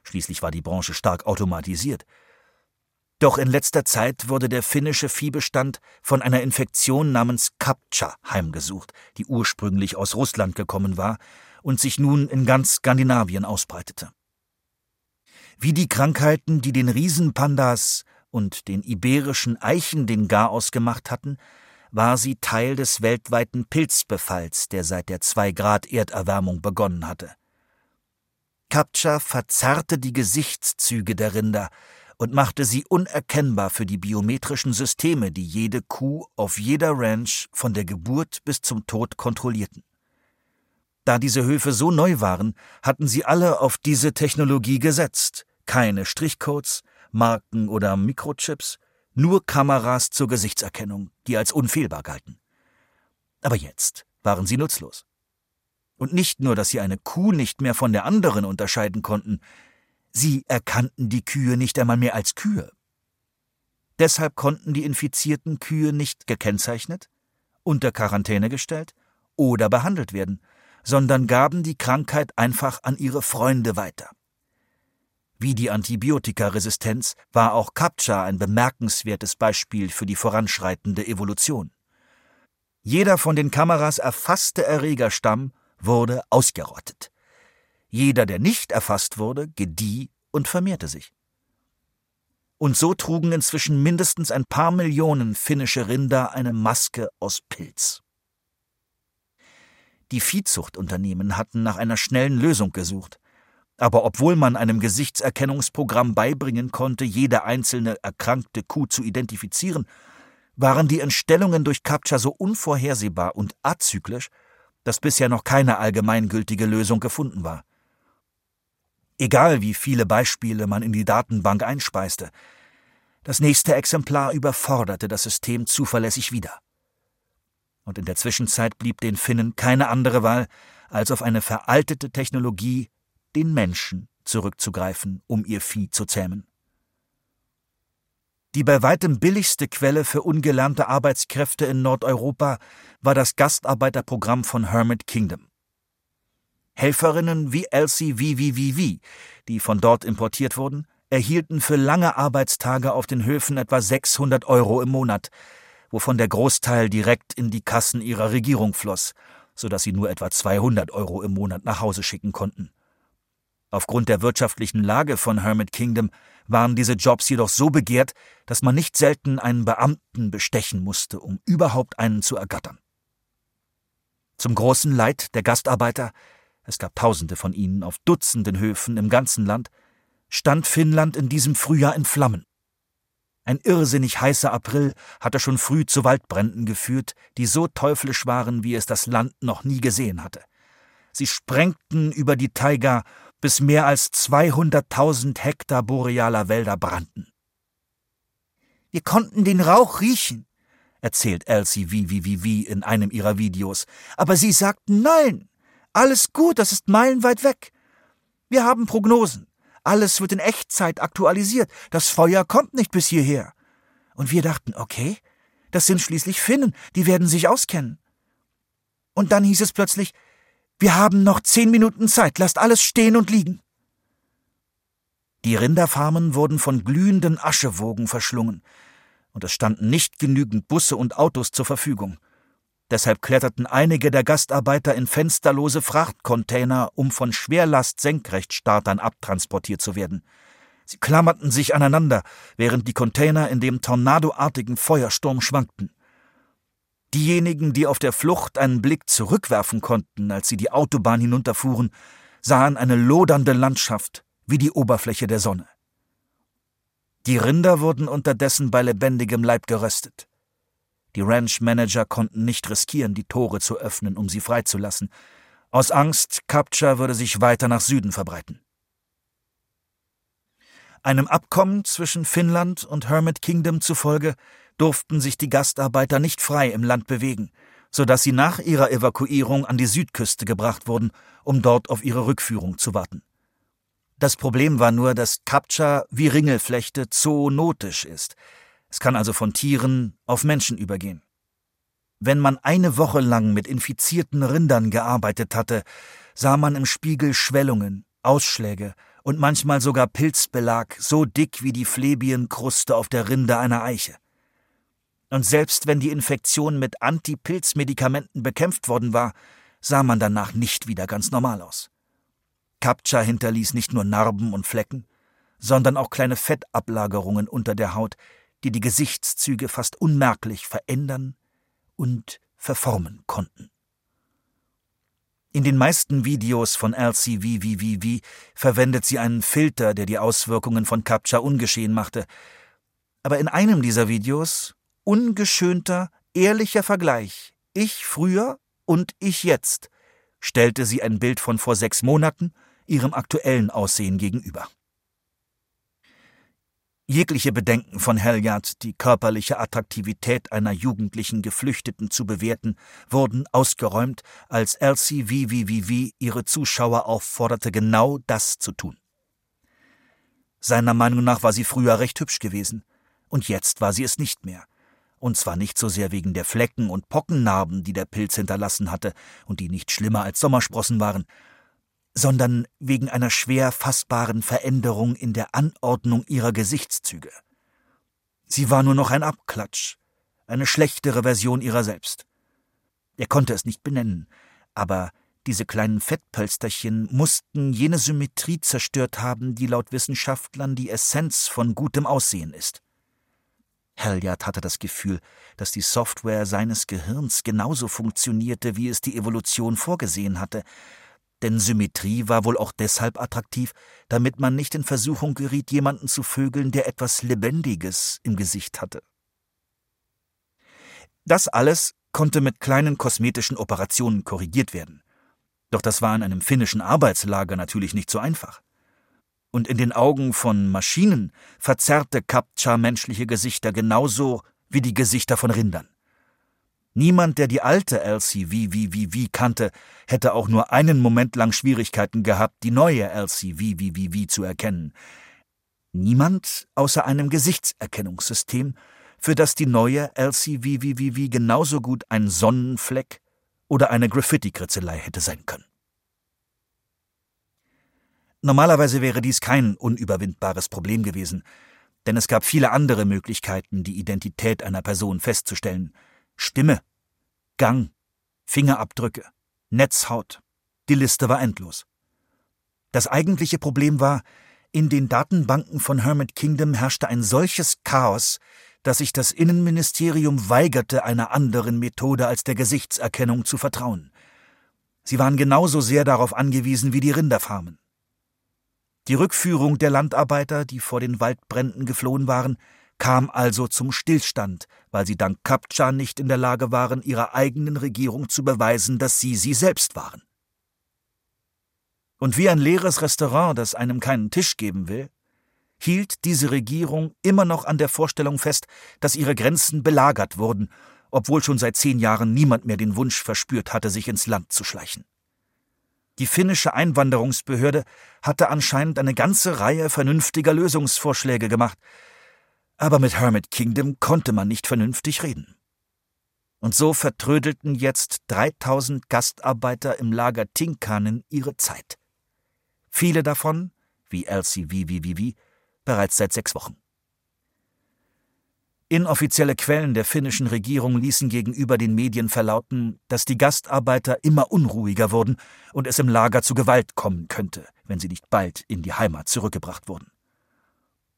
Speaker 2: Schließlich war die Branche stark automatisiert. Doch in letzter Zeit wurde der finnische Viehbestand von einer Infektion namens Kapcha heimgesucht, die ursprünglich aus Russland gekommen war und sich nun in ganz Skandinavien ausbreitete. Wie die Krankheiten, die den Riesenpandas und den iberischen Eichen den Garaus gemacht hatten, war sie Teil des weltweiten Pilzbefalls, der seit der 2 Grad Erderwärmung begonnen hatte. Kapcha verzerrte die Gesichtszüge der Rinder, und machte sie unerkennbar für die biometrischen Systeme, die jede Kuh auf jeder Ranch von der Geburt bis zum Tod kontrollierten. Da diese Höfe so neu waren, hatten sie alle auf diese Technologie gesetzt. Keine Strichcodes, Marken oder Mikrochips, nur Kameras zur Gesichtserkennung, die als unfehlbar galten. Aber jetzt waren sie nutzlos. Und nicht nur, dass sie eine Kuh nicht mehr von der anderen unterscheiden konnten, Sie erkannten die Kühe nicht einmal mehr als Kühe. Deshalb konnten die infizierten Kühe nicht gekennzeichnet, unter Quarantäne gestellt oder behandelt werden, sondern gaben die Krankheit einfach an ihre Freunde weiter. Wie die Antibiotikaresistenz war auch Captcha ein bemerkenswertes Beispiel für die voranschreitende Evolution. Jeder von den Kameras erfasste Erregerstamm wurde ausgerottet. Jeder, der nicht erfasst wurde, gedieh und vermehrte sich. Und so trugen inzwischen mindestens ein paar Millionen finnische Rinder eine Maske aus Pilz. Die Viehzuchtunternehmen hatten nach einer schnellen Lösung gesucht. Aber obwohl man einem Gesichtserkennungsprogramm beibringen konnte, jede einzelne erkrankte Kuh zu identifizieren, waren die Entstellungen durch Captcha so unvorhersehbar und azyklisch, dass bisher noch keine allgemeingültige Lösung gefunden war. Egal wie viele Beispiele man in die Datenbank einspeiste, das nächste Exemplar überforderte das System zuverlässig wieder. Und in der Zwischenzeit blieb den Finnen keine andere Wahl, als auf eine veraltete Technologie, den Menschen, zurückzugreifen, um ihr Vieh zu zähmen. Die bei weitem billigste Quelle für ungelernte Arbeitskräfte in Nordeuropa war das Gastarbeiterprogramm von Hermit Kingdom. Helferinnen wie Elsie VVVV, die von dort importiert wurden, erhielten für lange Arbeitstage auf den Höfen etwa 600 Euro im Monat, wovon der Großteil direkt in die Kassen ihrer Regierung floss, so dass sie nur etwa 200 Euro im Monat nach Hause schicken konnten. Aufgrund der wirtschaftlichen Lage von Hermit Kingdom waren diese Jobs jedoch so begehrt, dass man nicht selten einen Beamten bestechen musste, um überhaupt einen zu ergattern. Zum großen Leid der Gastarbeiter, es gab Tausende von ihnen auf Dutzenden Höfen im ganzen Land, stand Finnland in diesem Frühjahr in Flammen. Ein irrsinnig heißer April hatte schon früh zu Waldbränden geführt, die so teuflisch waren, wie es das Land noch nie gesehen hatte. Sie sprengten über die Taiga bis mehr als 200.000 Hektar borealer Wälder brannten. Wir konnten den Rauch riechen, erzählt Elsie wie in einem ihrer Videos. Aber sie sagten nein. Alles gut, das ist meilenweit weg. Wir haben Prognosen. Alles wird in Echtzeit aktualisiert. Das Feuer kommt nicht bis hierher. Und wir dachten, okay, das sind schließlich Finnen, die werden sich auskennen. Und dann hieß es plötzlich, wir haben noch zehn Minuten Zeit, lasst alles stehen und liegen. Die Rinderfarmen wurden von glühenden Aschewogen verschlungen, und es standen nicht genügend Busse und Autos zur Verfügung. Deshalb kletterten einige der Gastarbeiter in fensterlose Frachtcontainer, um von Schwerlast-Senkrechtstartern abtransportiert zu werden. Sie klammerten sich aneinander, während die Container in dem tornadoartigen Feuersturm schwankten. Diejenigen, die auf der Flucht einen Blick zurückwerfen konnten, als sie die Autobahn hinunterfuhren, sahen eine lodernde Landschaft wie die Oberfläche der Sonne. Die Rinder wurden unterdessen bei lebendigem Leib geröstet. Die Ranch-Manager konnten nicht riskieren, die Tore zu öffnen, um sie freizulassen. Aus Angst, Capture würde sich weiter nach Süden verbreiten. Einem Abkommen zwischen Finnland und Hermit Kingdom zufolge durften sich die Gastarbeiter nicht frei im Land bewegen, so dass sie nach ihrer Evakuierung an die Südküste gebracht wurden, um dort auf ihre Rückführung zu warten. Das Problem war nur, dass Captcha wie Ringelflechte zoonotisch ist. Es kann also von Tieren auf Menschen übergehen. Wenn man eine Woche lang mit infizierten Rindern gearbeitet hatte, sah man im Spiegel Schwellungen, Ausschläge und manchmal sogar Pilzbelag so dick wie die Flebienkruste auf der Rinde einer Eiche. Und selbst wenn die Infektion mit Antipilzmedikamenten bekämpft worden war, sah man danach nicht wieder ganz normal aus. Captcha hinterließ nicht nur Narben und Flecken, sondern auch kleine Fettablagerungen unter der Haut, die die Gesichtszüge fast unmerklich verändern und verformen konnten. In den meisten Videos von LCVVVV verwendet sie einen Filter, der die Auswirkungen von Captcha ungeschehen machte. Aber in einem dieser Videos ungeschönter, ehrlicher Vergleich, ich früher und ich jetzt, stellte sie ein Bild von vor sechs Monaten ihrem aktuellen Aussehen gegenüber. Jegliche Bedenken von Helyard, die körperliche Attraktivität einer jugendlichen Geflüchteten zu bewerten, wurden ausgeräumt, als Elsie VVVV ihre Zuschauer aufforderte, genau das zu tun. Seiner Meinung nach war sie früher recht hübsch gewesen, und jetzt war sie es nicht mehr – und zwar nicht so sehr wegen der Flecken und Pockennarben, die der Pilz hinterlassen hatte und die nicht schlimmer als Sommersprossen waren, sondern wegen einer schwer fassbaren Veränderung in der Anordnung ihrer Gesichtszüge. Sie war nur noch ein Abklatsch, eine schlechtere Version ihrer selbst. Er konnte es nicht benennen, aber Diese kleinen Fettpölsterchen mussten jene Symmetrie zerstört haben, die laut Wissenschaftlern die Essenz von gutem Aussehen ist. Halliard hatte das Gefühl, dass die Software seines Gehirns genauso funktionierte, wie es die Evolution vorgesehen hatte, denn Symmetrie war wohl auch deshalb attraktiv, damit man nicht in Versuchung geriet, jemanden zu vögeln, der etwas Lebendiges im Gesicht hatte. Das alles konnte mit kleinen kosmetischen Operationen korrigiert werden. Doch das war in einem finnischen Arbeitslager natürlich nicht so einfach. Und in den Augen von Maschinen verzerrte Captcha menschliche Gesichter genauso wie die Gesichter von Rindern. Niemand, der die alte LCVVVV kannte, hätte auch nur einen Moment lang Schwierigkeiten gehabt, die neue LCVVVV zu erkennen. Niemand außer einem Gesichtserkennungssystem, für das die neue LCVVVV genauso gut ein Sonnenfleck oder eine Graffiti-Kritzelei hätte sein können. Normalerweise wäre dies kein unüberwindbares Problem gewesen, denn es gab viele andere Möglichkeiten, die Identität einer Person festzustellen – Stimme, Gang, Fingerabdrücke, Netzhaut. Die Liste war endlos. Das eigentliche Problem war, in den Datenbanken von Hermit Kingdom herrschte ein solches Chaos, dass sich das Innenministerium weigerte, einer anderen Methode als der Gesichtserkennung zu vertrauen. Sie waren genauso sehr darauf angewiesen wie die Rinderfarmen. Die Rückführung der Landarbeiter, die vor den Waldbränden geflohen waren, kam also zum Stillstand, weil sie dank Kapcha nicht in der Lage waren, ihrer eigenen Regierung zu beweisen, dass sie sie selbst waren. Und wie ein leeres Restaurant, das einem keinen Tisch geben will, hielt diese Regierung immer noch an der Vorstellung fest, dass ihre Grenzen belagert wurden, obwohl schon seit zehn Jahren niemand mehr den Wunsch verspürt hatte, sich ins Land zu schleichen. Die finnische Einwanderungsbehörde hatte anscheinend eine ganze Reihe vernünftiger Lösungsvorschläge gemacht, aber mit Hermit Kingdom konnte man nicht vernünftig reden. Und so vertrödelten jetzt 3000 Gastarbeiter im Lager Tinkanen ihre Zeit. Viele davon, wie LCVVVV, bereits seit sechs Wochen. Inoffizielle Quellen der finnischen Regierung ließen gegenüber den Medien verlauten, dass die Gastarbeiter immer unruhiger wurden und es im Lager zu Gewalt kommen könnte, wenn sie nicht bald in die Heimat zurückgebracht wurden.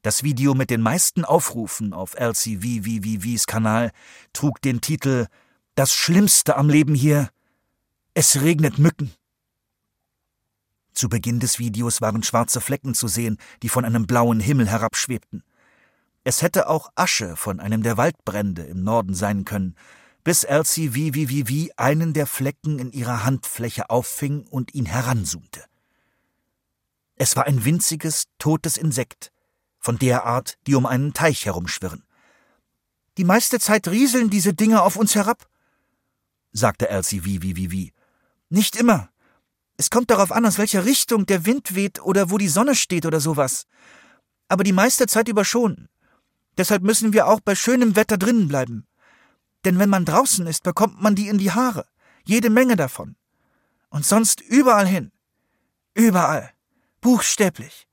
Speaker 2: Das Video mit den meisten Aufrufen auf LCVVVVs Kanal trug den Titel Das Schlimmste am Leben hier. Es regnet Mücken. Zu Beginn des Videos waren schwarze Flecken zu sehen, die von einem blauen Himmel herabschwebten. Es hätte auch Asche von einem der Waldbrände im Norden sein können, bis LCVVVV einen der Flecken in ihrer Handfläche auffing und ihn heranzoomte. Es war ein winziges, totes Insekt, von der Art, die um einen Teich herumschwirren. Die meiste Zeit rieseln diese Dinge auf uns herab, sagte Elsie wie, wie, wie, wie. Nicht immer. Es kommt darauf an, aus welcher Richtung der Wind weht oder wo die Sonne steht oder sowas. Aber die meiste Zeit über schon. Deshalb müssen wir auch bei schönem Wetter drinnen bleiben. Denn wenn man draußen ist, bekommt man die in die Haare. Jede Menge davon. Und sonst überall hin. Überall. Buchstäblich.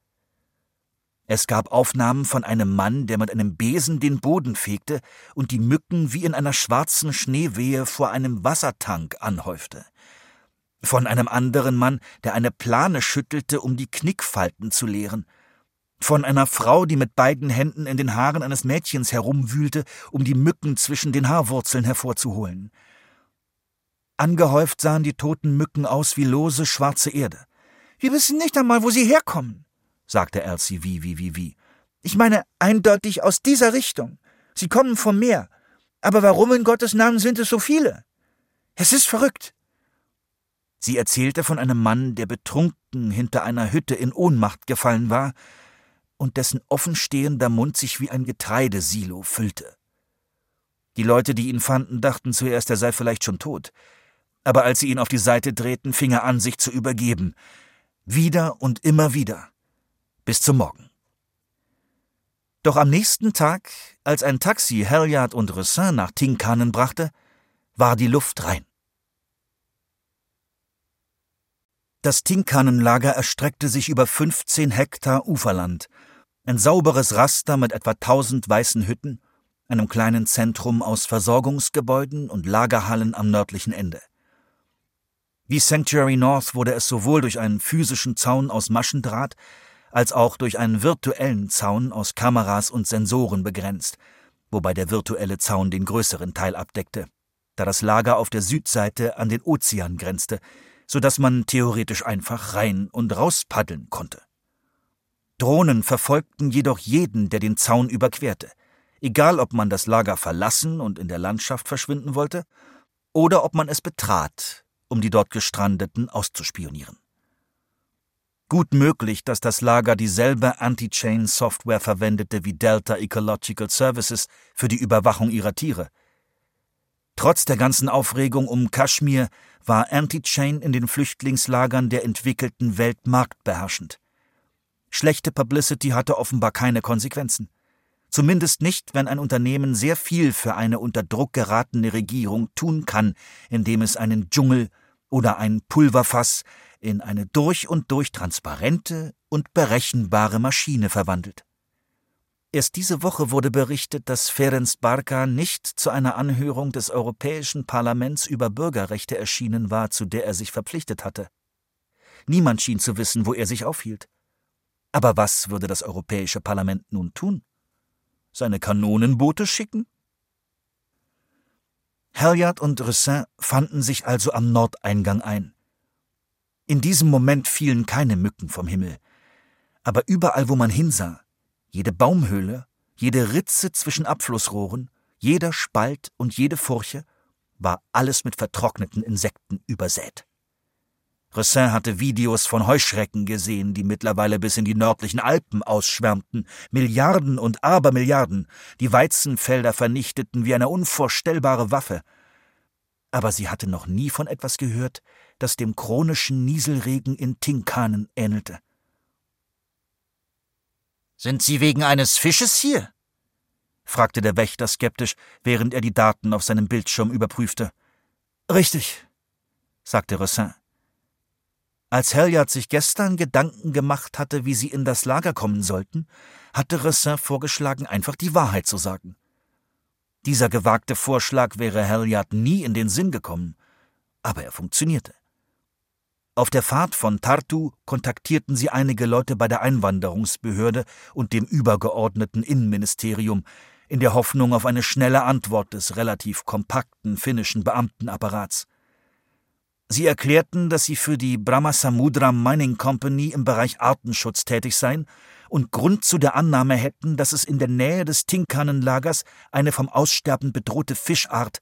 Speaker 2: Es gab Aufnahmen von einem Mann, der mit einem Besen den Boden fegte und die Mücken wie in einer schwarzen Schneewehe vor einem Wassertank anhäufte. Von einem anderen Mann, der eine Plane schüttelte, um die Knickfalten zu leeren. Von einer Frau, die mit beiden Händen in den Haaren eines Mädchens herumwühlte, um die Mücken zwischen den Haarwurzeln hervorzuholen. Angehäuft sahen die toten Mücken aus wie lose schwarze Erde. Wir wissen nicht einmal, wo sie herkommen sagte Elsie wie, wie, wie, wie. Ich meine eindeutig aus dieser Richtung. Sie kommen vom Meer. Aber warum in Gottes Namen sind es so viele? Es ist verrückt. Sie erzählte von einem Mann, der betrunken hinter einer Hütte in Ohnmacht gefallen war und dessen offenstehender Mund sich wie ein Getreidesilo füllte. Die Leute, die ihn fanden, dachten zuerst, er sei vielleicht schon tot. Aber als sie ihn auf die Seite drehten, fing er an, sich zu übergeben. Wieder und immer wieder bis zum Morgen. Doch am nächsten Tag, als ein Taxi Halliard und Ressin nach Tinkanen brachte, war die Luft rein. Das Tinkanenlager erstreckte sich über 15 Hektar Uferland, ein sauberes Raster mit etwa 1000 weißen Hütten, einem kleinen Zentrum aus Versorgungsgebäuden und Lagerhallen am nördlichen Ende. Wie Sanctuary North wurde es sowohl durch einen physischen Zaun aus Maschendraht als auch durch einen virtuellen Zaun aus Kameras und Sensoren begrenzt, wobei der virtuelle Zaun den größeren Teil abdeckte, da das Lager auf der Südseite an den Ozean grenzte, so dass man theoretisch einfach rein und raus paddeln konnte. Drohnen verfolgten jedoch jeden, der den Zaun überquerte, egal ob man das Lager verlassen und in der Landschaft verschwinden wollte, oder ob man es betrat um die dort Gestrandeten auszuspionieren. Gut möglich, dass das Lager dieselbe Anti-Chain-Software verwendete wie Delta Ecological Services für die Überwachung ihrer Tiere. Trotz der ganzen Aufregung um Kaschmir war Anti-Chain in den Flüchtlingslagern der entwickelten Welt marktbeherrschend. Schlechte Publicity hatte offenbar keine Konsequenzen. Zumindest nicht, wenn ein Unternehmen sehr viel für eine unter Druck geratene Regierung tun kann, indem es einen Dschungel oder ein Pulverfass in eine durch und durch transparente und berechenbare Maschine verwandelt. Erst diese Woche wurde berichtet, dass Ferenc Barka nicht zu einer Anhörung des Europäischen Parlaments über Bürgerrechte erschienen war, zu der er sich verpflichtet hatte. Niemand schien zu wissen, wo er sich aufhielt. Aber was würde das Europäische Parlament nun tun? seine Kanonenboote schicken? Halliard und Ressin fanden sich also am Nordeingang ein. In diesem Moment fielen keine Mücken vom Himmel, aber überall, wo man hinsah, jede Baumhöhle, jede Ritze zwischen Abflussrohren, jeder Spalt und jede Furche, war alles mit vertrockneten Insekten übersät. Ressin hatte Videos von Heuschrecken gesehen, die mittlerweile bis in die nördlichen Alpen ausschwärmten, Milliarden und Abermilliarden, die Weizenfelder vernichteten wie eine unvorstellbare Waffe. Aber sie hatte noch nie von etwas gehört, das dem chronischen Nieselregen in Tinkanen ähnelte.
Speaker 3: Sind Sie wegen eines Fisches hier? fragte der Wächter skeptisch, während er die Daten auf seinem Bildschirm überprüfte.
Speaker 2: Richtig, sagte Ressin. Als Halliard sich gestern Gedanken gemacht hatte, wie sie in das Lager kommen sollten, hatte Ressin vorgeschlagen, einfach die Wahrheit zu sagen. Dieser gewagte Vorschlag wäre Halliard nie in den Sinn gekommen, aber er funktionierte. Auf der Fahrt von Tartu kontaktierten sie einige Leute bei der Einwanderungsbehörde und dem übergeordneten Innenministerium, in der Hoffnung auf eine schnelle Antwort des relativ kompakten finnischen Beamtenapparats. Sie erklärten, dass sie für die Brahmasamudra Mining Company im Bereich Artenschutz tätig seien und Grund zu der Annahme hätten, dass es in der Nähe des Tinkanenlagers eine vom Aussterben bedrohte Fischart,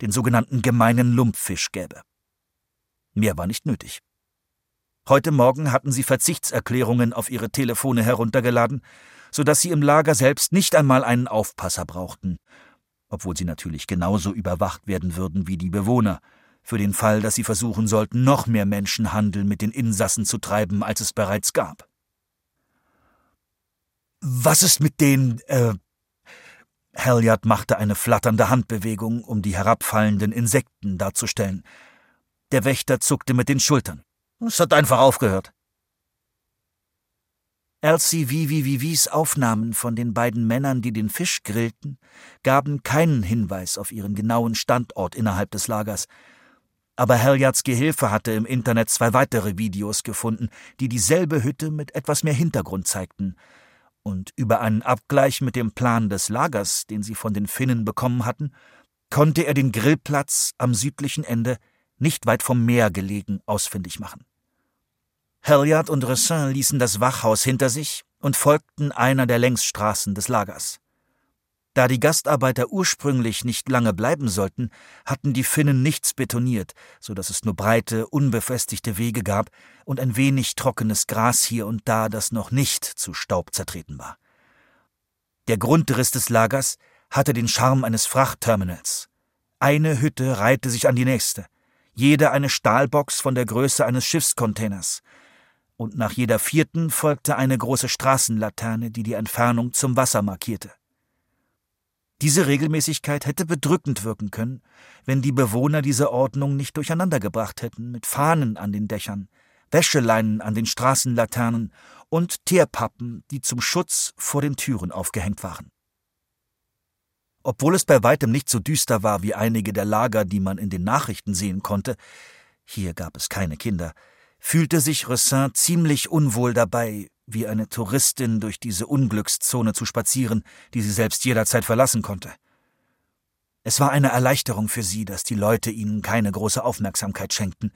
Speaker 2: den sogenannten gemeinen Lumpfisch, gäbe. Mehr war nicht nötig. Heute Morgen hatten sie Verzichtserklärungen auf ihre Telefone heruntergeladen, so dass sie im Lager selbst nicht einmal einen Aufpasser brauchten, obwohl sie natürlich genauso überwacht werden würden wie die Bewohner – für den Fall, dass sie versuchen sollten, noch mehr Menschenhandel mit den Insassen zu treiben, als es bereits gab. Was ist mit den, äh, Halliard machte eine flatternde Handbewegung, um die herabfallenden Insekten darzustellen. Der Wächter zuckte mit den Schultern. Es hat einfach aufgehört. LCVVVVs Aufnahmen von den beiden Männern, die den Fisch grillten, gaben keinen Hinweis auf ihren genauen Standort innerhalb des Lagers, aber Halliards Gehilfe hatte im Internet zwei weitere Videos gefunden, die dieselbe Hütte mit etwas mehr Hintergrund zeigten. Und über einen Abgleich mit dem Plan des Lagers, den sie von den Finnen bekommen hatten, konnte er den Grillplatz am südlichen Ende, nicht weit vom Meer gelegen, ausfindig machen. Halliard und Ressin ließen das Wachhaus hinter sich und folgten einer der Längsstraßen des Lagers. Da die Gastarbeiter ursprünglich nicht lange bleiben sollten, hatten die Finnen nichts betoniert, so dass es nur breite, unbefestigte Wege gab und ein wenig trockenes Gras hier und da, das noch nicht zu Staub zertreten war. Der Grundriss des Lagers hatte den Charme eines Frachtterminals. Eine Hütte reihte sich an die nächste, jede eine Stahlbox von der Größe eines Schiffscontainers, und nach jeder vierten folgte eine große Straßenlaterne, die die Entfernung zum Wasser markierte. Diese Regelmäßigkeit hätte bedrückend wirken können, wenn die Bewohner diese Ordnung nicht durcheinandergebracht hätten mit Fahnen an den Dächern, Wäscheleinen an den Straßenlaternen und Teerpappen, die zum Schutz vor den Türen aufgehängt waren. Obwohl es bei weitem nicht so düster war wie einige der Lager, die man in den Nachrichten sehen konnte, hier gab es keine Kinder, fühlte sich Ressin ziemlich unwohl dabei, wie eine Touristin durch diese Unglückszone zu spazieren, die sie selbst jederzeit verlassen konnte. Es war eine Erleichterung für sie, dass die Leute ihnen keine große Aufmerksamkeit schenkten,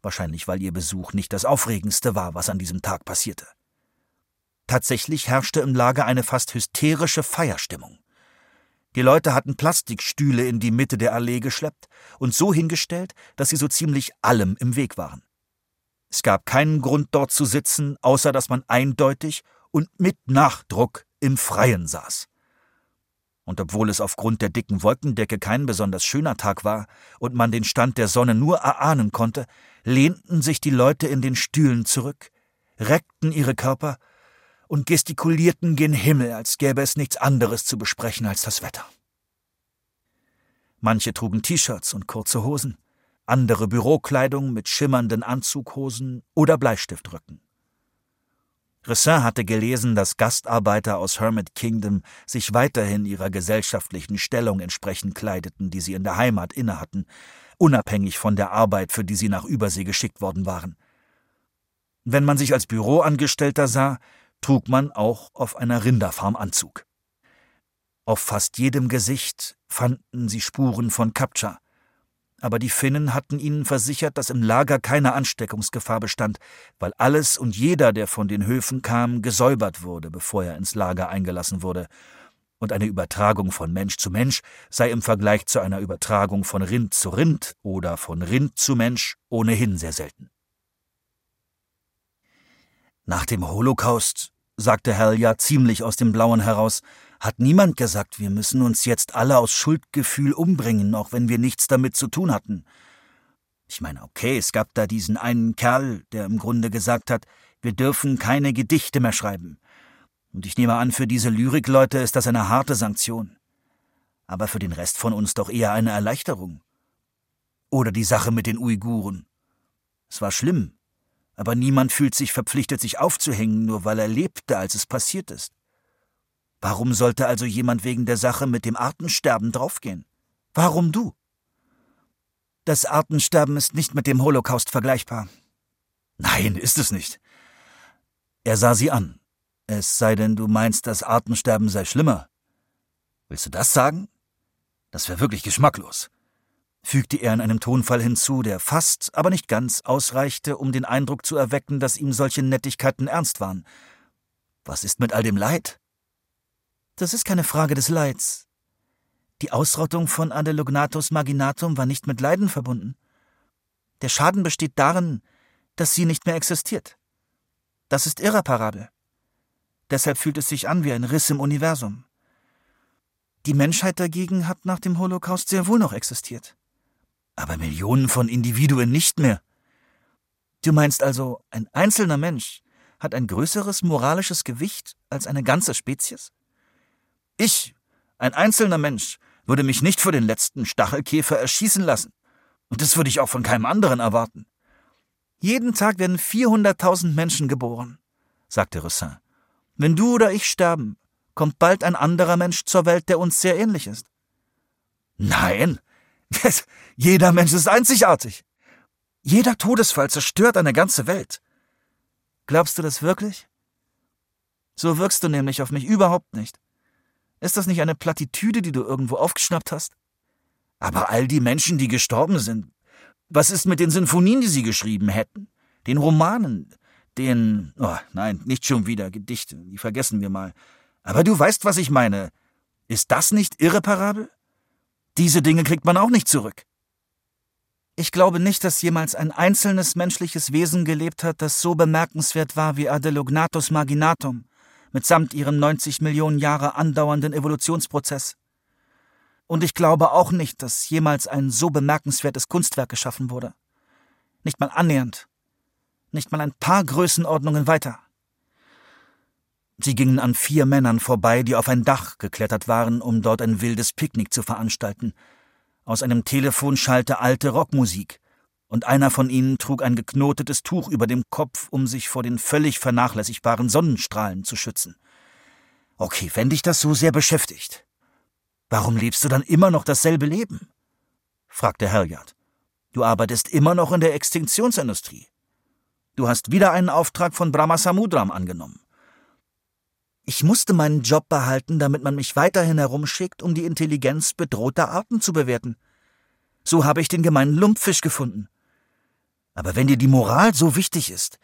Speaker 2: wahrscheinlich weil ihr Besuch nicht das Aufregendste war, was an diesem Tag passierte. Tatsächlich herrschte im Lager eine fast hysterische Feierstimmung. Die Leute hatten Plastikstühle in die Mitte der Allee geschleppt und so hingestellt, dass sie so ziemlich allem im Weg waren. Es gab keinen Grund dort zu sitzen, außer dass man eindeutig und mit Nachdruck im Freien saß. Und obwohl es aufgrund der dicken Wolkendecke kein besonders schöner Tag war und man den Stand der Sonne nur erahnen konnte, lehnten sich die Leute in den Stühlen zurück, reckten ihre Körper und gestikulierten gen Himmel, als gäbe es nichts anderes zu besprechen als das Wetter. Manche trugen T-Shirts und kurze Hosen, andere Bürokleidung mit schimmernden Anzughosen oder Bleistiftröcken. Ressin hatte gelesen, dass Gastarbeiter aus Hermit Kingdom sich weiterhin ihrer gesellschaftlichen Stellung entsprechend kleideten, die sie in der Heimat innehatten, unabhängig von der Arbeit, für die sie nach Übersee geschickt worden waren. Wenn man sich als Büroangestellter sah, trug man auch auf einer Rinderfarm Anzug. Auf fast jedem Gesicht fanden sie Spuren von Captcha, aber die Finnen hatten ihnen versichert, dass im Lager keine Ansteckungsgefahr bestand, weil alles und jeder, der von den Höfen kam, gesäubert wurde, bevor er ins Lager eingelassen wurde, und eine Übertragung von Mensch zu Mensch sei im Vergleich zu einer Übertragung von Rind zu Rind oder von Rind zu Mensch ohnehin sehr selten. Nach dem Holocaust, sagte Helja ziemlich aus dem Blauen heraus, hat niemand gesagt, wir müssen uns jetzt alle aus Schuldgefühl umbringen, auch wenn wir nichts damit zu tun hatten. Ich meine, okay, es gab da diesen einen Kerl, der im Grunde gesagt hat, wir dürfen keine Gedichte mehr schreiben. Und ich nehme an, für diese Lyrikleute ist das eine harte Sanktion. Aber für den Rest von uns doch eher eine Erleichterung. Oder die Sache mit den Uiguren. Es war schlimm, aber niemand fühlt sich verpflichtet, sich aufzuhängen, nur weil er lebte, als es passiert ist. Warum sollte also jemand wegen der Sache mit dem Artensterben draufgehen? Warum du? Das Artensterben ist nicht mit dem Holocaust vergleichbar. Nein, ist es nicht. Er sah sie an. Es sei denn, du meinst, das Artensterben sei schlimmer. Willst du das sagen? Das wäre wirklich geschmacklos, fügte er in einem Tonfall hinzu, der fast, aber nicht ganz ausreichte, um den Eindruck zu erwecken, dass ihm solche Nettigkeiten ernst waren. Was ist mit all dem Leid? Das ist keine Frage des Leids. Die Ausrottung von Adelognathus marginatum war nicht mit Leiden verbunden. Der Schaden besteht darin, dass sie nicht mehr existiert. Das ist irreparabel. Deshalb fühlt es sich an wie ein Riss im Universum. Die Menschheit dagegen hat nach dem Holocaust sehr wohl noch existiert. Aber Millionen von Individuen nicht mehr. Du meinst also, ein einzelner Mensch hat ein größeres moralisches Gewicht als eine ganze Spezies? Ich, ein einzelner Mensch, würde mich nicht für den letzten Stachelkäfer erschießen lassen. Und das würde ich auch von keinem anderen erwarten. Jeden Tag werden 400.000 Menschen geboren, sagte Roussin. Wenn du oder ich sterben, kommt bald ein anderer Mensch zur Welt, der uns sehr ähnlich ist. Nein, <laughs> jeder Mensch ist einzigartig. Jeder Todesfall zerstört eine ganze Welt. Glaubst du das wirklich? So wirkst du nämlich auf mich überhaupt nicht. Ist das nicht eine Plattitüde, die du irgendwo aufgeschnappt hast? Aber all die Menschen, die gestorben sind, was ist mit den Sinfonien, die sie geschrieben hätten? Den Romanen, den, oh nein, nicht schon wieder Gedichte, die vergessen wir mal. Aber du weißt, was ich meine. Ist das nicht irreparabel? Diese Dinge kriegt man auch nicht zurück. Ich glaube nicht, dass jemals ein einzelnes menschliches Wesen gelebt hat, das so bemerkenswert war wie Adelognatus marginatum, mitsamt ihrem 90 Millionen Jahre andauernden Evolutionsprozess. Und ich glaube auch nicht, dass jemals ein so bemerkenswertes Kunstwerk geschaffen wurde. Nicht mal annähernd. Nicht mal ein paar Größenordnungen weiter. Sie gingen an vier Männern vorbei, die auf ein Dach geklettert waren, um dort ein wildes Picknick zu veranstalten. Aus einem Telefon schallte alte Rockmusik, und einer von ihnen trug ein geknotetes Tuch über dem Kopf, um sich vor den völlig vernachlässigbaren Sonnenstrahlen zu schützen. Okay, wenn dich das so sehr beschäftigt, warum lebst du dann immer noch dasselbe Leben? fragte Herjard. Du arbeitest immer noch in der Extinktionsindustrie. Du hast wieder einen Auftrag von Brahma Samudram angenommen. Ich musste meinen Job behalten, damit man mich weiterhin herumschickt, um die Intelligenz bedrohter Arten zu bewerten. So habe ich den gemeinen Lumpfisch gefunden. Aber wenn dir die Moral so wichtig ist,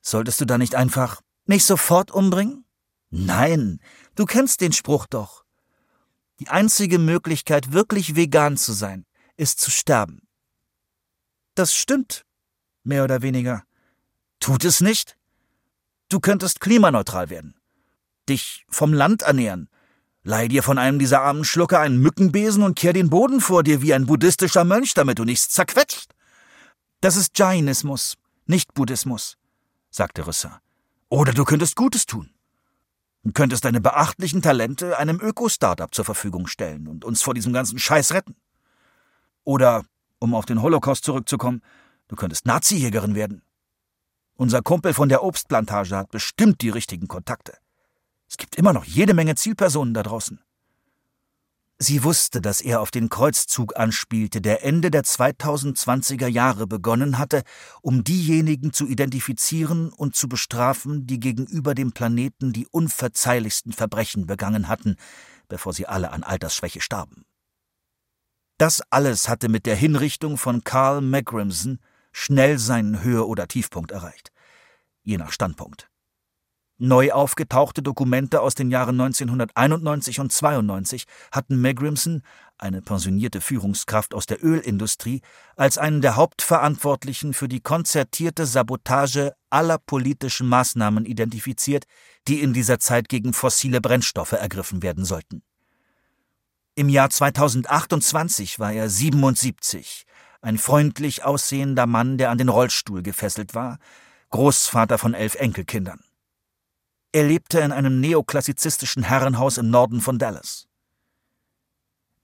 Speaker 2: solltest du da nicht einfach mich sofort umbringen? Nein, du kennst den Spruch doch. Die einzige Möglichkeit, wirklich vegan zu sein, ist zu sterben. Das stimmt, mehr oder weniger. Tut es nicht? Du könntest klimaneutral werden. Dich vom Land ernähren. Leih dir von einem dieser armen Schlucker einen Mückenbesen und kehr den Boden vor dir wie ein buddhistischer Mönch, damit du nichts zerquetscht. Das ist Jainismus, nicht Buddhismus, sagte Rissa. Oder du könntest Gutes tun. Du könntest deine beachtlichen Talente einem Öko-Startup zur Verfügung stellen und uns vor diesem ganzen Scheiß retten. Oder, um auf den Holocaust zurückzukommen, du könntest Nazi-Jägerin werden. Unser Kumpel von der Obstplantage hat bestimmt die richtigen Kontakte. Es gibt immer noch jede Menge Zielpersonen da draußen. Sie wusste, dass er auf den Kreuzzug anspielte, der Ende der 2020er Jahre begonnen hatte, um diejenigen zu identifizieren und zu bestrafen, die gegenüber dem Planeten die unverzeihlichsten Verbrechen begangen hatten, bevor sie alle an Altersschwäche starben. Das alles hatte mit der Hinrichtung von Carl Magrimson schnell seinen Höhe- oder Tiefpunkt erreicht, je nach Standpunkt. Neu aufgetauchte Dokumente aus den Jahren 1991 und 92 hatten Magrimson, eine pensionierte Führungskraft aus der Ölindustrie, als einen der Hauptverantwortlichen für die konzertierte Sabotage aller politischen Maßnahmen identifiziert, die in dieser Zeit gegen fossile Brennstoffe ergriffen werden sollten. Im Jahr 2028 war er 77, ein freundlich aussehender Mann, der an den Rollstuhl gefesselt war, Großvater von elf Enkelkindern. Er lebte in einem neoklassizistischen Herrenhaus im Norden von Dallas.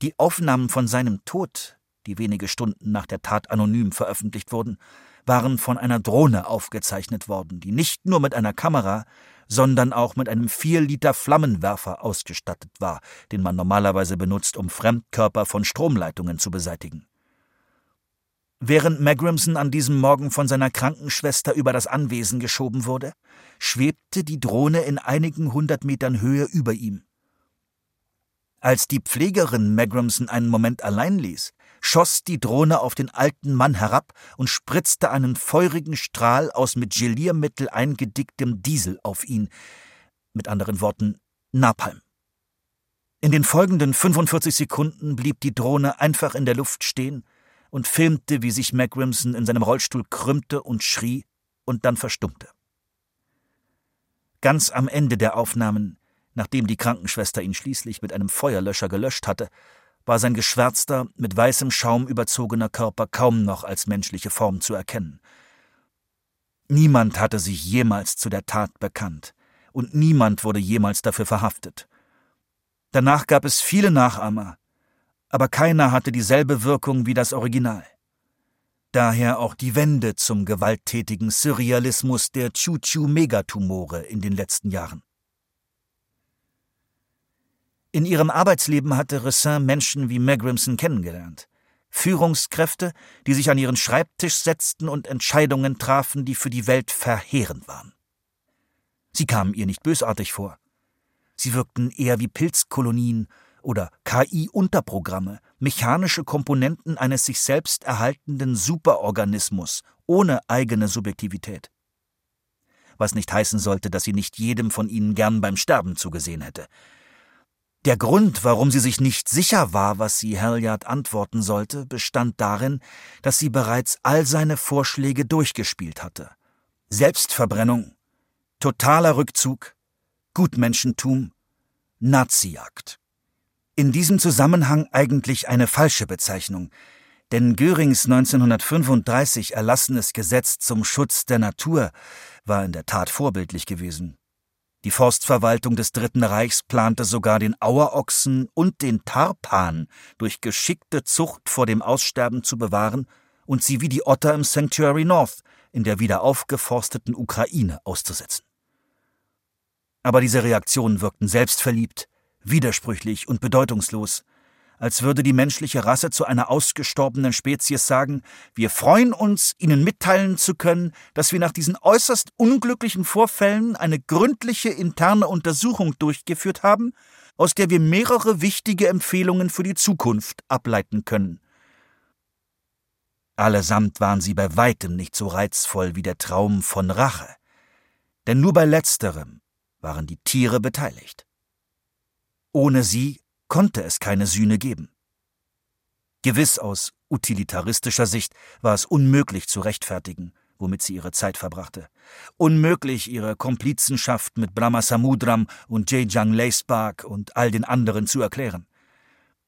Speaker 2: Die Aufnahmen von seinem Tod, die wenige Stunden nach der Tat anonym veröffentlicht wurden, waren von einer Drohne aufgezeichnet worden, die nicht nur mit einer Kamera, sondern auch mit einem 4 Liter Flammenwerfer ausgestattet war, den man normalerweise benutzt, um Fremdkörper von Stromleitungen zu beseitigen. Während Magrimson an diesem Morgen von seiner Krankenschwester über das Anwesen geschoben wurde, schwebte die Drohne in einigen hundert Metern Höhe über ihm. Als die Pflegerin Magrimson einen Moment allein ließ, schoss die Drohne auf den alten Mann herab und spritzte einen feurigen Strahl aus mit Geliermittel eingedicktem Diesel auf ihn. Mit anderen Worten, Napalm. In den folgenden 45 Sekunden blieb die Drohne einfach in der Luft stehen und filmte, wie sich Magrimson in seinem Rollstuhl krümmte und schrie und dann verstummte. Ganz am Ende der Aufnahmen, nachdem die Krankenschwester ihn schließlich mit einem Feuerlöscher gelöscht hatte, war sein geschwärzter, mit weißem Schaum überzogener Körper kaum noch als menschliche Form zu erkennen. Niemand hatte sich jemals zu der Tat bekannt, und niemand wurde jemals dafür verhaftet. Danach gab es viele Nachahmer, aber keiner hatte dieselbe Wirkung wie das Original. Daher auch die Wende zum gewalttätigen Surrealismus der Chu-Chu-Megatumore in den letzten Jahren. In ihrem Arbeitsleben hatte Ressin Menschen wie Magrimson kennengelernt. Führungskräfte, die sich an ihren Schreibtisch setzten und Entscheidungen trafen, die für die Welt verheerend waren. Sie kamen ihr nicht bösartig vor. Sie wirkten eher wie Pilzkolonien oder KI-Unterprogramme, mechanische Komponenten eines sich selbst erhaltenden Superorganismus ohne eigene Subjektivität. Was nicht heißen sollte, dass sie nicht jedem von ihnen gern beim Sterben zugesehen hätte. Der Grund, warum sie sich nicht sicher war, was sie Halliard antworten sollte, bestand darin, dass sie bereits all seine Vorschläge durchgespielt hatte. Selbstverbrennung, totaler Rückzug, Gutmenschentum, Nazijagd. In diesem Zusammenhang eigentlich eine falsche Bezeichnung, denn Görings 1935 erlassenes Gesetz zum Schutz der Natur war in der Tat vorbildlich gewesen. Die Forstverwaltung des Dritten Reichs plante sogar den Auerochsen und den Tarpan durch geschickte Zucht vor dem Aussterben zu bewahren und sie wie die Otter im Sanctuary North in der wieder aufgeforsteten Ukraine auszusetzen. Aber diese Reaktionen wirkten selbstverliebt, widersprüchlich und bedeutungslos, als würde die menschliche Rasse zu einer ausgestorbenen Spezies sagen, wir freuen uns, Ihnen mitteilen zu können, dass wir nach diesen äußerst unglücklichen Vorfällen eine gründliche interne Untersuchung durchgeführt haben, aus der wir mehrere wichtige Empfehlungen für die Zukunft ableiten können. Allesamt waren sie bei weitem nicht so reizvoll wie der Traum von Rache, denn nur bei letzterem waren die Tiere beteiligt. Ohne sie konnte es keine Sühne geben. Gewiss aus utilitaristischer Sicht war es unmöglich zu rechtfertigen, womit sie ihre Zeit verbrachte. Unmöglich, ihre Komplizenschaft mit Brahma Samudram und Jejang Leisbach und all den anderen zu erklären.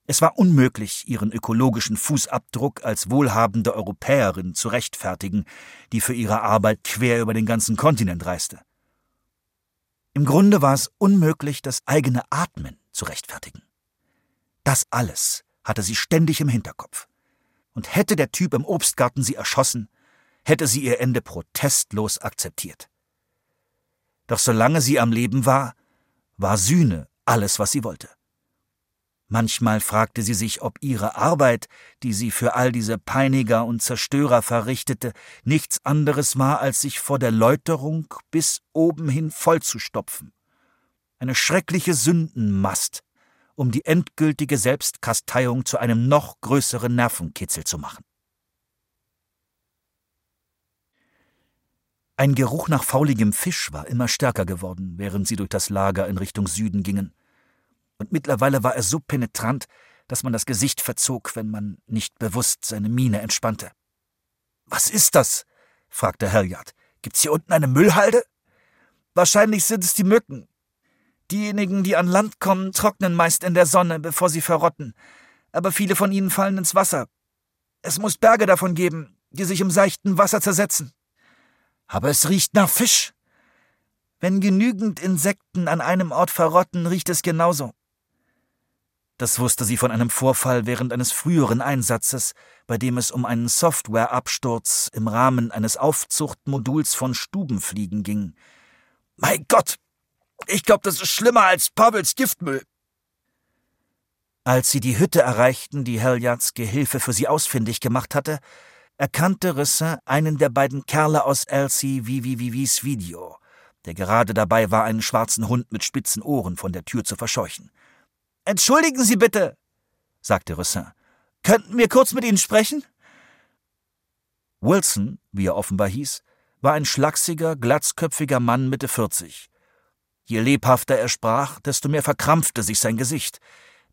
Speaker 2: Es war unmöglich, ihren ökologischen Fußabdruck als wohlhabende Europäerin zu rechtfertigen, die für ihre Arbeit quer über den ganzen Kontinent reiste. Im Grunde war es unmöglich, das eigene Atmen zu rechtfertigen. Das alles hatte sie ständig im Hinterkopf. Und hätte der Typ im Obstgarten sie erschossen, hätte sie ihr Ende protestlos akzeptiert. Doch solange sie am Leben war, war Sühne alles, was sie wollte. Manchmal fragte sie sich, ob ihre Arbeit, die sie für all diese Peiniger und Zerstörer verrichtete, nichts anderes war, als sich vor der Läuterung bis oben hin vollzustopfen. Eine schreckliche Sündenmast, um die endgültige Selbstkasteiung zu einem noch größeren Nervenkitzel zu machen. Ein Geruch nach fauligem Fisch war immer stärker geworden, während sie durch das Lager in Richtung Süden gingen. Und mittlerweile war er so penetrant, dass man das Gesicht verzog, wenn man nicht bewusst seine Miene entspannte. Was ist das? fragte Halliard. Gibt's hier unten eine Müllhalde? Wahrscheinlich sind es die Mücken, Diejenigen, die an Land kommen, trocknen meist in der Sonne, bevor sie verrotten, aber viele von ihnen fallen ins Wasser. Es muss Berge davon geben, die sich im seichten Wasser zersetzen. Aber es riecht nach Fisch. Wenn genügend Insekten an einem Ort verrotten, riecht es genauso. Das wusste sie von einem Vorfall während eines früheren Einsatzes, bei dem es um einen Softwareabsturz im Rahmen eines Aufzuchtmoduls von Stubenfliegen ging. Mein Gott, ich glaube, das ist schlimmer als Pavels Giftmüll. Als sie die Hütte erreichten, die Heljards Gehilfe für sie ausfindig gemacht hatte, erkannte Rissin einen der beiden Kerle aus Elsie Vivivivis Video, der gerade dabei war, einen schwarzen Hund mit spitzen Ohren von der Tür zu verscheuchen. Entschuldigen Sie bitte, sagte Rissin. Könnten wir kurz mit Ihnen sprechen? Wilson, wie er offenbar hieß, war ein schlachsiger, glatzköpfiger Mann Mitte 40. Je lebhafter er sprach, desto mehr verkrampfte sich sein Gesicht.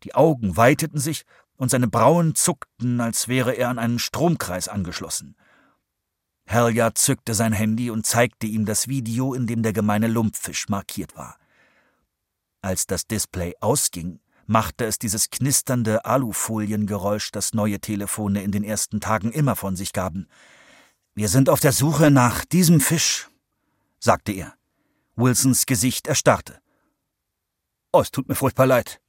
Speaker 2: Die Augen weiteten sich und seine Brauen zuckten, als wäre er an einen Stromkreis angeschlossen. Helja zückte sein Handy und zeigte ihm das Video, in dem der gemeine Lumpfisch markiert war. Als das Display ausging, machte es dieses knisternde Alufoliengeräusch, das neue Telefone in den ersten Tagen immer von sich gaben. Wir sind auf der Suche nach diesem Fisch, sagte er. Wilsons Gesicht erstarrte. Oh, es tut mir furchtbar leid.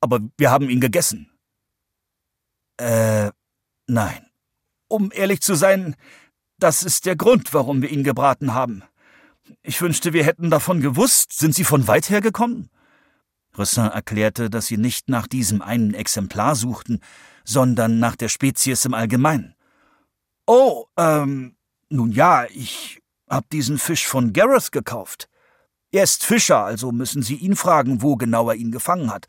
Speaker 2: Aber wir haben ihn gegessen. Äh, nein. Um ehrlich zu sein, das ist der Grund, warum wir ihn gebraten haben. Ich wünschte, wir hätten davon gewusst. Sind Sie von weit her gekommen? Ressin erklärte, dass sie nicht nach diesem einen Exemplar suchten, sondern nach der Spezies im Allgemeinen. Oh, ähm, nun ja, ich hab diesen Fisch von Gareth gekauft. Er ist Fischer, also müssen Sie ihn fragen, wo genau er ihn gefangen hat.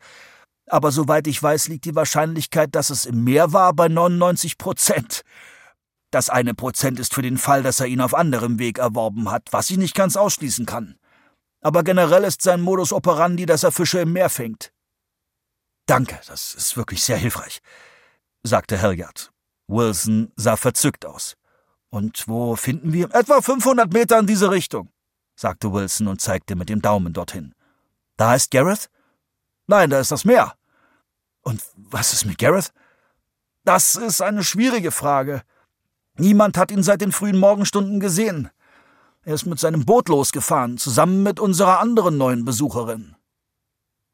Speaker 2: Aber soweit ich weiß, liegt die Wahrscheinlichkeit, dass es im Meer war, bei 99 Prozent. Das eine Prozent ist für den Fall, dass er ihn auf anderem Weg erworben hat, was ich nicht ganz ausschließen kann. Aber generell ist sein Modus operandi, dass er Fische im Meer fängt. Danke, das ist wirklich sehr hilfreich, sagte Halliard. Wilson sah verzückt aus. Und wo finden wir? Etwa 500 Meter in diese Richtung, sagte Wilson und zeigte mit dem Daumen dorthin. Da ist Gareth? Nein, da ist das Meer. Und was ist mit Gareth? Das ist eine schwierige Frage. Niemand hat ihn seit den frühen Morgenstunden gesehen. Er ist mit seinem Boot losgefahren, zusammen mit unserer anderen neuen Besucherin.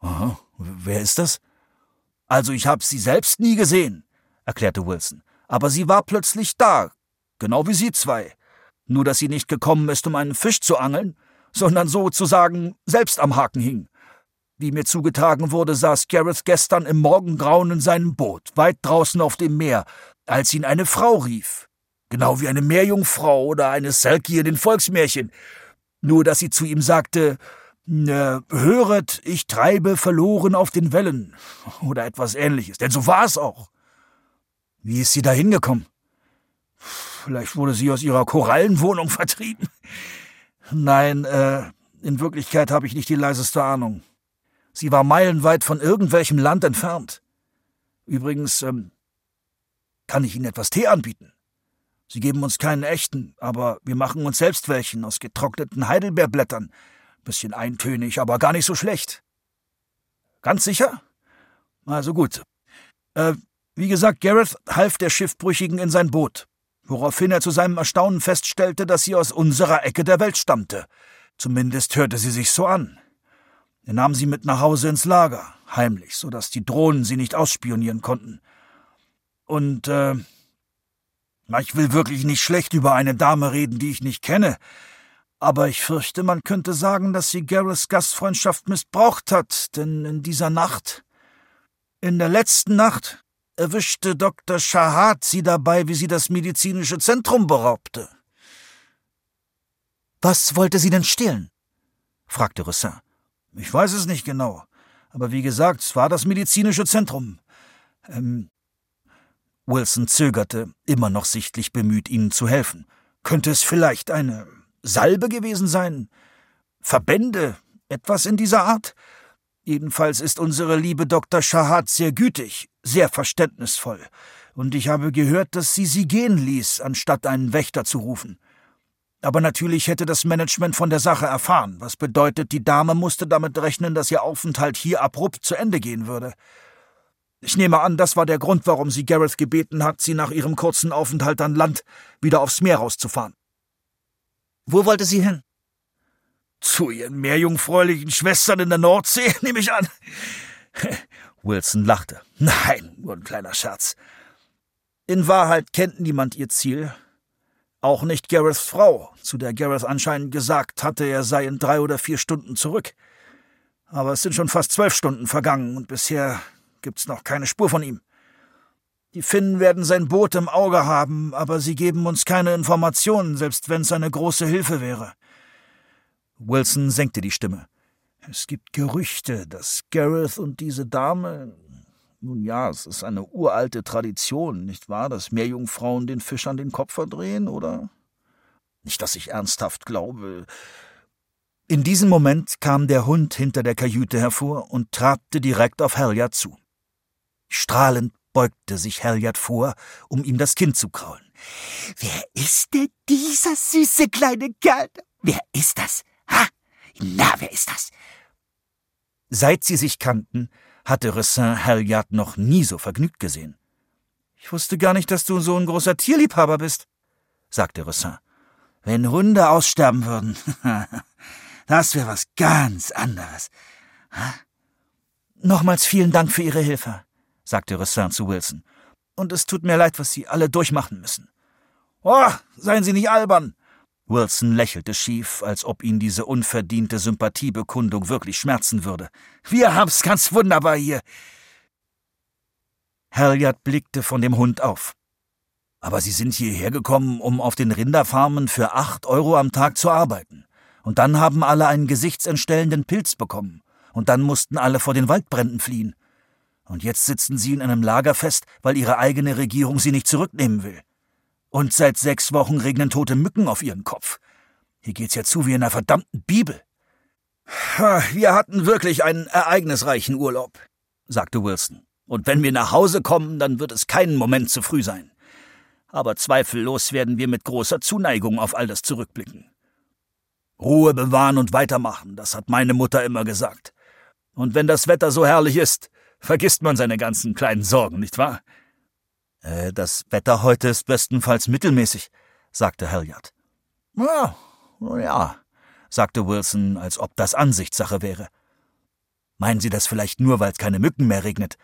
Speaker 2: Aha, wer ist das? Also ich habe sie selbst nie gesehen, erklärte Wilson. Aber sie war plötzlich da, genau wie Sie zwei. Nur dass sie nicht gekommen ist, um einen Fisch zu angeln, sondern sozusagen selbst am Haken hing. Wie mir zugetragen wurde, saß Gareth gestern im Morgengrauen in seinem Boot, weit draußen auf dem Meer, als ihn eine Frau rief. Genau wie eine Meerjungfrau oder eine Selkie in den Volksmärchen. Nur, dass sie zu ihm sagte, äh, Höret, ich treibe verloren auf den Wellen. <laughs> Oder etwas ähnliches. Denn so war es auch.
Speaker 5: Wie ist sie da hingekommen?
Speaker 2: Vielleicht wurde sie aus ihrer Korallenwohnung <laughs> vertrieben. Nein, äh, in Wirklichkeit habe ich nicht die leiseste Ahnung. Sie war meilenweit von irgendwelchem Land entfernt. Übrigens, ähm, kann ich Ihnen etwas Tee anbieten? Sie geben uns keinen echten, aber wir machen uns selbst welchen aus getrockneten Heidelbeerblättern. Bisschen eintönig, aber gar nicht so schlecht. Ganz sicher? Also gut. Äh, wie gesagt, Gareth half der Schiffbrüchigen in sein Boot, woraufhin er zu seinem Erstaunen feststellte, dass sie aus unserer Ecke der Welt stammte. Zumindest hörte sie sich so an. Er nahm sie mit nach Hause ins Lager, heimlich, so dass die Drohnen sie nicht ausspionieren konnten. Und, äh, ich will wirklich nicht schlecht über eine Dame reden, die ich nicht kenne, aber ich fürchte, man könnte sagen, dass sie Gareths Gastfreundschaft missbraucht hat, denn in dieser Nacht, in der letzten Nacht, erwischte Dr. Shahad sie dabei, wie sie das medizinische Zentrum beraubte.
Speaker 5: Was wollte sie denn stehlen? fragte Roussin.
Speaker 2: Ich weiß es nicht genau. Aber wie gesagt, es war das medizinische Zentrum. Ähm,
Speaker 5: Wilson zögerte, immer noch sichtlich bemüht, ihnen zu helfen.
Speaker 2: Könnte es vielleicht eine Salbe gewesen sein? Verbände? Etwas in dieser Art? Jedenfalls ist unsere liebe Dr. Shahad sehr gütig, sehr verständnisvoll. Und ich habe gehört, dass sie sie gehen ließ, anstatt einen Wächter zu rufen. Aber natürlich hätte das Management von der Sache erfahren, was bedeutet, die Dame musste damit rechnen, dass ihr Aufenthalt hier abrupt zu Ende gehen würde. Ich nehme an, das war der Grund, warum sie Gareth gebeten hat, sie nach ihrem kurzen Aufenthalt an Land wieder aufs Meer rauszufahren.
Speaker 5: Wo wollte sie hin?
Speaker 2: Zu ihren meerjungfräulichen Schwestern in der Nordsee, <laughs> nehme ich an. <laughs> Wilson lachte. Nein, nur ein kleiner Scherz. In Wahrheit kennt niemand ihr Ziel, auch nicht Gareths Frau, zu der Gareth anscheinend gesagt hatte, er sei in drei oder vier Stunden zurück. Aber es sind schon fast zwölf Stunden vergangen und bisher gibt's noch keine Spur von ihm. Die Finnen werden sein Boot im Auge haben, aber sie geben uns keine Informationen, selbst wenn's eine große Hilfe wäre. Wilson senkte die Stimme. Es gibt Gerüchte, dass Gareth und diese Dame nun ja, es ist eine uralte Tradition, nicht wahr, dass Meerjungfrauen den Fischern den Kopf verdrehen, oder? Nicht, dass ich ernsthaft glaube.
Speaker 5: In diesem Moment kam der Hund hinter der Kajüte hervor und trabte direkt auf Halliard zu. Strahlend beugte sich Halliard vor, um ihm das Kind zu kraulen.
Speaker 6: Wer ist denn dieser süße kleine Kerl? Wer ist das? Ha? Na, wer ist das?
Speaker 5: Seit sie sich kannten, hatte Ressin Halliard noch nie so vergnügt gesehen.
Speaker 2: Ich wusste gar nicht, dass du so ein großer Tierliebhaber bist, sagte Ressin.
Speaker 6: Wenn Hunde aussterben würden, <laughs> das wäre was ganz anderes.
Speaker 5: Nochmals vielen Dank für Ihre Hilfe, sagte Ressin zu Wilson.
Speaker 2: Und es tut mir leid, was Sie alle durchmachen müssen. Oh, seien Sie nicht albern,
Speaker 5: Wilson lächelte schief, als ob ihn diese unverdiente Sympathiebekundung wirklich schmerzen würde.
Speaker 2: Wir haben's ganz wunderbar hier.
Speaker 5: Halliard blickte von dem Hund auf. Aber Sie sind hierher gekommen, um auf den Rinderfarmen für acht Euro am Tag zu arbeiten. Und dann haben alle einen gesichtsentstellenden Pilz bekommen. Und dann mussten alle vor den Waldbränden fliehen. Und jetzt sitzen Sie in einem Lager fest, weil Ihre eigene Regierung Sie nicht zurücknehmen will. Und seit sechs Wochen regnen tote Mücken auf ihren Kopf. Hier geht's ja zu wie in einer verdammten Bibel.
Speaker 2: Wir hatten wirklich einen ereignisreichen Urlaub, sagte Wilson. Und wenn wir nach Hause kommen, dann wird es keinen Moment zu früh sein. Aber zweifellos werden wir mit großer Zuneigung auf all das zurückblicken. Ruhe bewahren und weitermachen, das hat meine Mutter immer gesagt. Und wenn das Wetter so herrlich ist, vergisst man seine ganzen kleinen Sorgen, nicht wahr?
Speaker 5: Äh, das Wetter heute ist bestenfalls mittelmäßig, sagte Halliard.
Speaker 2: Ja, ja, sagte Wilson, als ob das Ansichtssache wäre.
Speaker 5: Meinen Sie das vielleicht nur, weil es keine Mücken mehr regnet?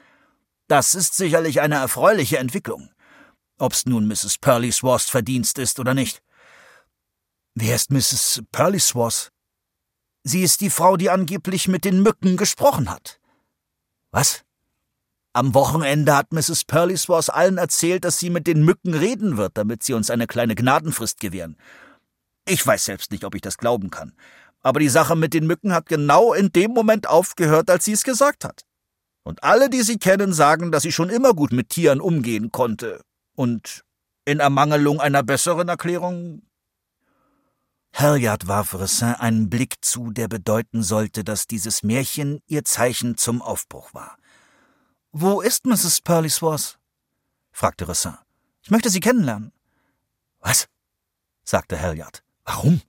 Speaker 2: Das ist sicherlich eine erfreuliche Entwicklung. Ob's nun Mrs. Pearlysworths Verdienst ist oder nicht.
Speaker 5: Wer ist Mrs. Pearlysworth?
Speaker 7: Sie ist die Frau, die angeblich mit den Mücken gesprochen hat.
Speaker 2: Was?
Speaker 7: Am Wochenende hat Mrs. Perlysworth allen erzählt, dass sie mit den Mücken reden wird, damit sie uns eine kleine Gnadenfrist gewähren. Ich weiß selbst nicht, ob ich das glauben kann. Aber die Sache mit den Mücken hat genau in dem Moment aufgehört, als sie es gesagt hat. Und alle, die sie kennen, sagen, dass sie schon immer gut mit Tieren umgehen konnte. Und in Ermangelung einer besseren Erklärung.
Speaker 2: Herriard warf Ressin einen Blick zu, der bedeuten sollte, dass dieses Märchen ihr Zeichen zum Aufbruch war.
Speaker 7: Wo ist Mrs. Perlysworth? fragte Ressin. Ich möchte sie kennenlernen.
Speaker 2: Was? sagte Halliard. Warum?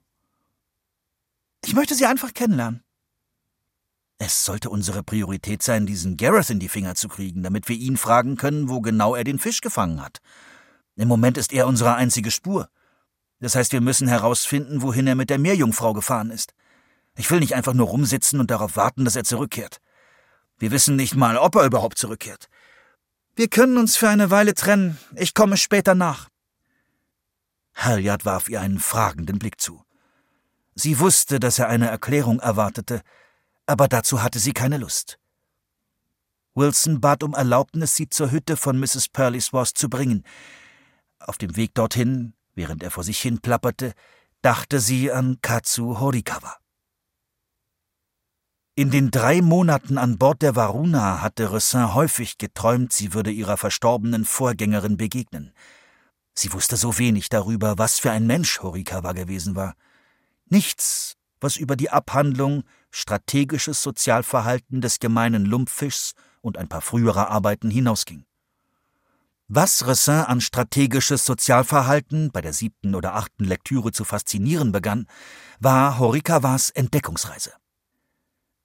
Speaker 7: Ich möchte sie einfach kennenlernen.
Speaker 2: Es sollte unsere Priorität sein, diesen Gareth in die Finger zu kriegen, damit wir ihn fragen können, wo genau er den Fisch gefangen hat. Im Moment ist er unsere einzige Spur. Das heißt, wir müssen herausfinden, wohin er mit der Meerjungfrau gefahren ist. Ich will nicht einfach nur rumsitzen und darauf warten, dass er zurückkehrt. Wir wissen nicht mal, ob er überhaupt zurückkehrt.
Speaker 7: Wir können uns für eine Weile trennen. Ich komme später nach.
Speaker 2: Halliard warf ihr einen fragenden Blick zu. Sie wusste, dass er eine Erklärung erwartete, aber dazu hatte sie keine Lust. Wilson bat um Erlaubnis, sie zur Hütte von Mrs. Perlysworth zu bringen. Auf dem Weg dorthin, während er vor sich hin plapperte, dachte sie an Katsu Horikawa. In den drei Monaten an Bord der Varuna hatte Ressin häufig geträumt, sie würde ihrer verstorbenen Vorgängerin begegnen. Sie wusste so wenig darüber, was für ein Mensch Horikawa gewesen war. Nichts, was über die Abhandlung strategisches Sozialverhalten des gemeinen Lumpfischs und ein paar frühere Arbeiten hinausging. Was Ressin an strategisches Sozialverhalten bei der siebten oder achten Lektüre zu faszinieren begann, war Horikawas Entdeckungsreise.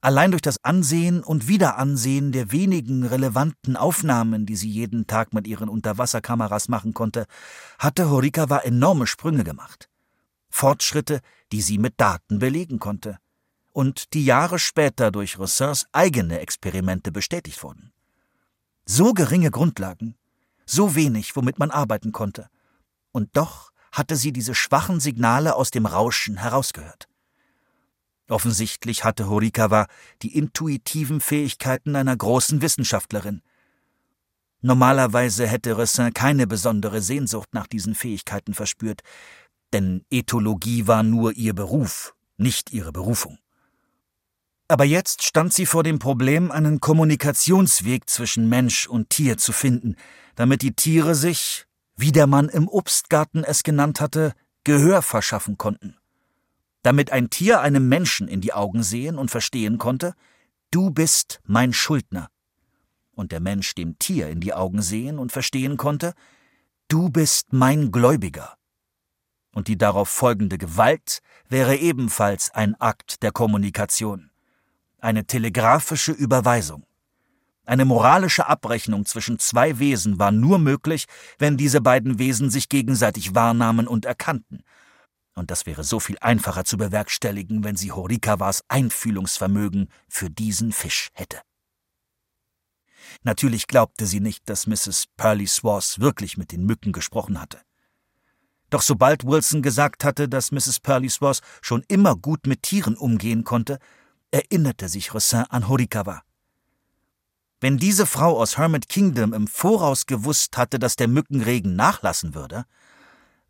Speaker 2: Allein durch das Ansehen und Wiederansehen der wenigen relevanten Aufnahmen, die sie jeden Tag mit ihren Unterwasserkameras machen konnte, hatte Horikawa enorme Sprünge gemacht. Fortschritte, die sie mit Daten belegen konnte und die Jahre später durch Rossins eigene Experimente bestätigt wurden. So geringe Grundlagen, so wenig, womit man arbeiten konnte. Und doch hatte sie diese schwachen Signale aus dem Rauschen herausgehört. Offensichtlich hatte Horikawa die intuitiven Fähigkeiten einer großen Wissenschaftlerin. Normalerweise hätte Ressin keine besondere Sehnsucht nach diesen Fähigkeiten verspürt, denn Ethologie war nur ihr Beruf, nicht ihre Berufung. Aber jetzt stand sie vor dem Problem, einen Kommunikationsweg zwischen Mensch und Tier zu finden, damit die Tiere sich, wie der Mann im Obstgarten es genannt hatte, Gehör verschaffen konnten damit ein Tier einem Menschen in die Augen sehen und verstehen konnte, du bist mein Schuldner, und der Mensch dem Tier in die Augen sehen und verstehen konnte, du bist mein Gläubiger. Und die darauf folgende Gewalt wäre ebenfalls ein Akt der Kommunikation, eine telegrafische Überweisung. Eine moralische Abrechnung zwischen zwei Wesen war nur möglich, wenn diese beiden Wesen sich gegenseitig wahrnahmen und erkannten, und das wäre so viel einfacher zu bewerkstelligen, wenn sie Horikawas Einfühlungsvermögen für diesen Fisch hätte. Natürlich glaubte sie nicht, dass Mrs. Pearly Swarth wirklich mit den Mücken gesprochen hatte. Doch sobald Wilson gesagt hatte, dass Mrs. Pearly Swarth schon immer gut mit Tieren umgehen konnte, erinnerte sich Rossin an Horikawa. Wenn diese Frau aus Hermit Kingdom im Voraus gewusst hatte, dass der Mückenregen nachlassen würde,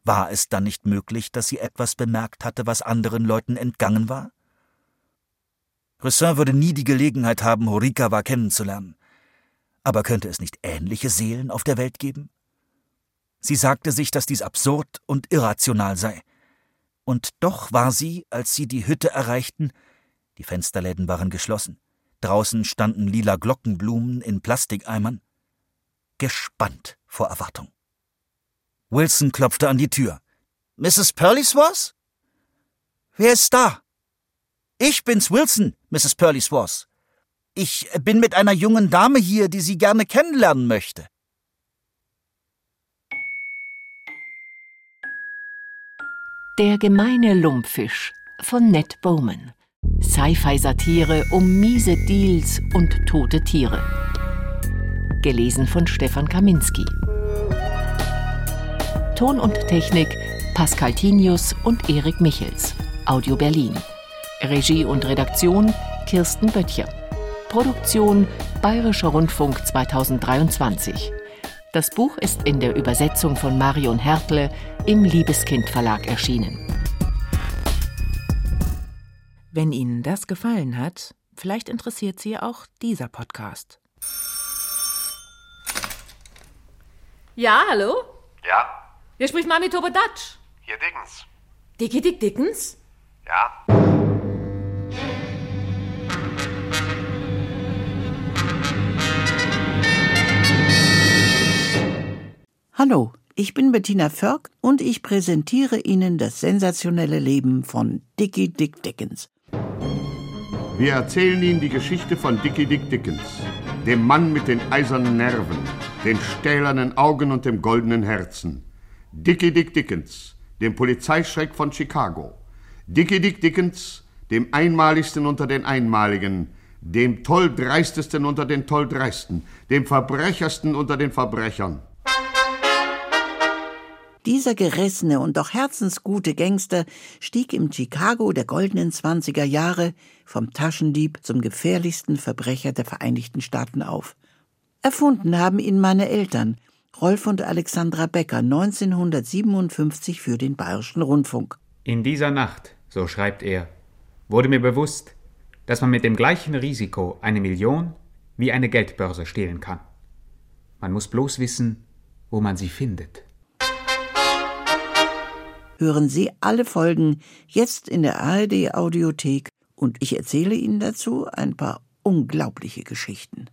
Speaker 2: war es dann nicht möglich, dass sie etwas bemerkt hatte, was anderen Leuten entgangen war? Ressin würde nie die Gelegenheit haben, Horikawa kennenzulernen. Aber könnte es nicht ähnliche Seelen auf der Welt geben? Sie sagte sich, dass dies absurd und irrational sei. Und doch war sie, als sie die Hütte erreichten, die Fensterläden waren geschlossen, draußen standen lila Glockenblumen in Plastikeimern, gespannt vor Erwartung. Wilson klopfte an die Tür.
Speaker 7: Mrs. Perlysworth? Wer ist da? Ich bin's, Wilson, Mrs. Perlysworth. Ich bin mit einer jungen Dame hier, die Sie gerne kennenlernen möchte.
Speaker 1: Der gemeine Lumpfisch von Ned Bowman. Sci-Fi-Satire um miese Deals und tote Tiere. Gelesen von Stefan Kaminski. Ton und Technik Pascal Tinius und Erik Michels. Audio Berlin. Regie und Redaktion Kirsten Böttcher. Produktion Bayerischer Rundfunk 2023. Das Buch ist in der Übersetzung von Marion Hertle im Liebeskind Verlag erschienen.
Speaker 8: Wenn Ihnen das gefallen hat, vielleicht interessiert Sie auch dieser Podcast.
Speaker 9: Ja, hallo?
Speaker 10: Ja,
Speaker 9: Hier spricht Mami Tobodatsch.
Speaker 10: hier Dickens.
Speaker 9: Dickie Dick Dickens?
Speaker 10: Ja,
Speaker 11: Hallo, ich bin Bettina Förk und ich präsentiere Ihnen das sensationelle Leben von Dickie Dick Dickens.
Speaker 12: Wir erzählen Ihnen die Geschichte von Dickie Dick Dickens, dem Mann mit den eisernen Nerven, den stählernen Augen und dem goldenen Herzen. Dickie Dick Dickens, dem Polizeischreck von Chicago. Dickie Dick Dickens, dem einmaligsten unter den Einmaligen, dem tolldreistesten unter den tolldreisten, dem verbrechersten unter den Verbrechern.
Speaker 11: Dieser gerissene und doch herzensgute Gangster stieg im Chicago der goldenen 20er Jahre vom Taschendieb zum gefährlichsten Verbrecher der Vereinigten Staaten auf. Erfunden haben ihn meine Eltern, Rolf und Alexandra Becker, 1957 für den Bayerischen Rundfunk.
Speaker 13: In dieser Nacht, so schreibt er, wurde mir bewusst, dass man mit dem gleichen Risiko eine Million wie eine Geldbörse stehlen kann. Man muss bloß wissen, wo man sie findet.
Speaker 11: Hören Sie alle Folgen jetzt in der ARD Audiothek und ich erzähle Ihnen dazu ein paar unglaubliche Geschichten.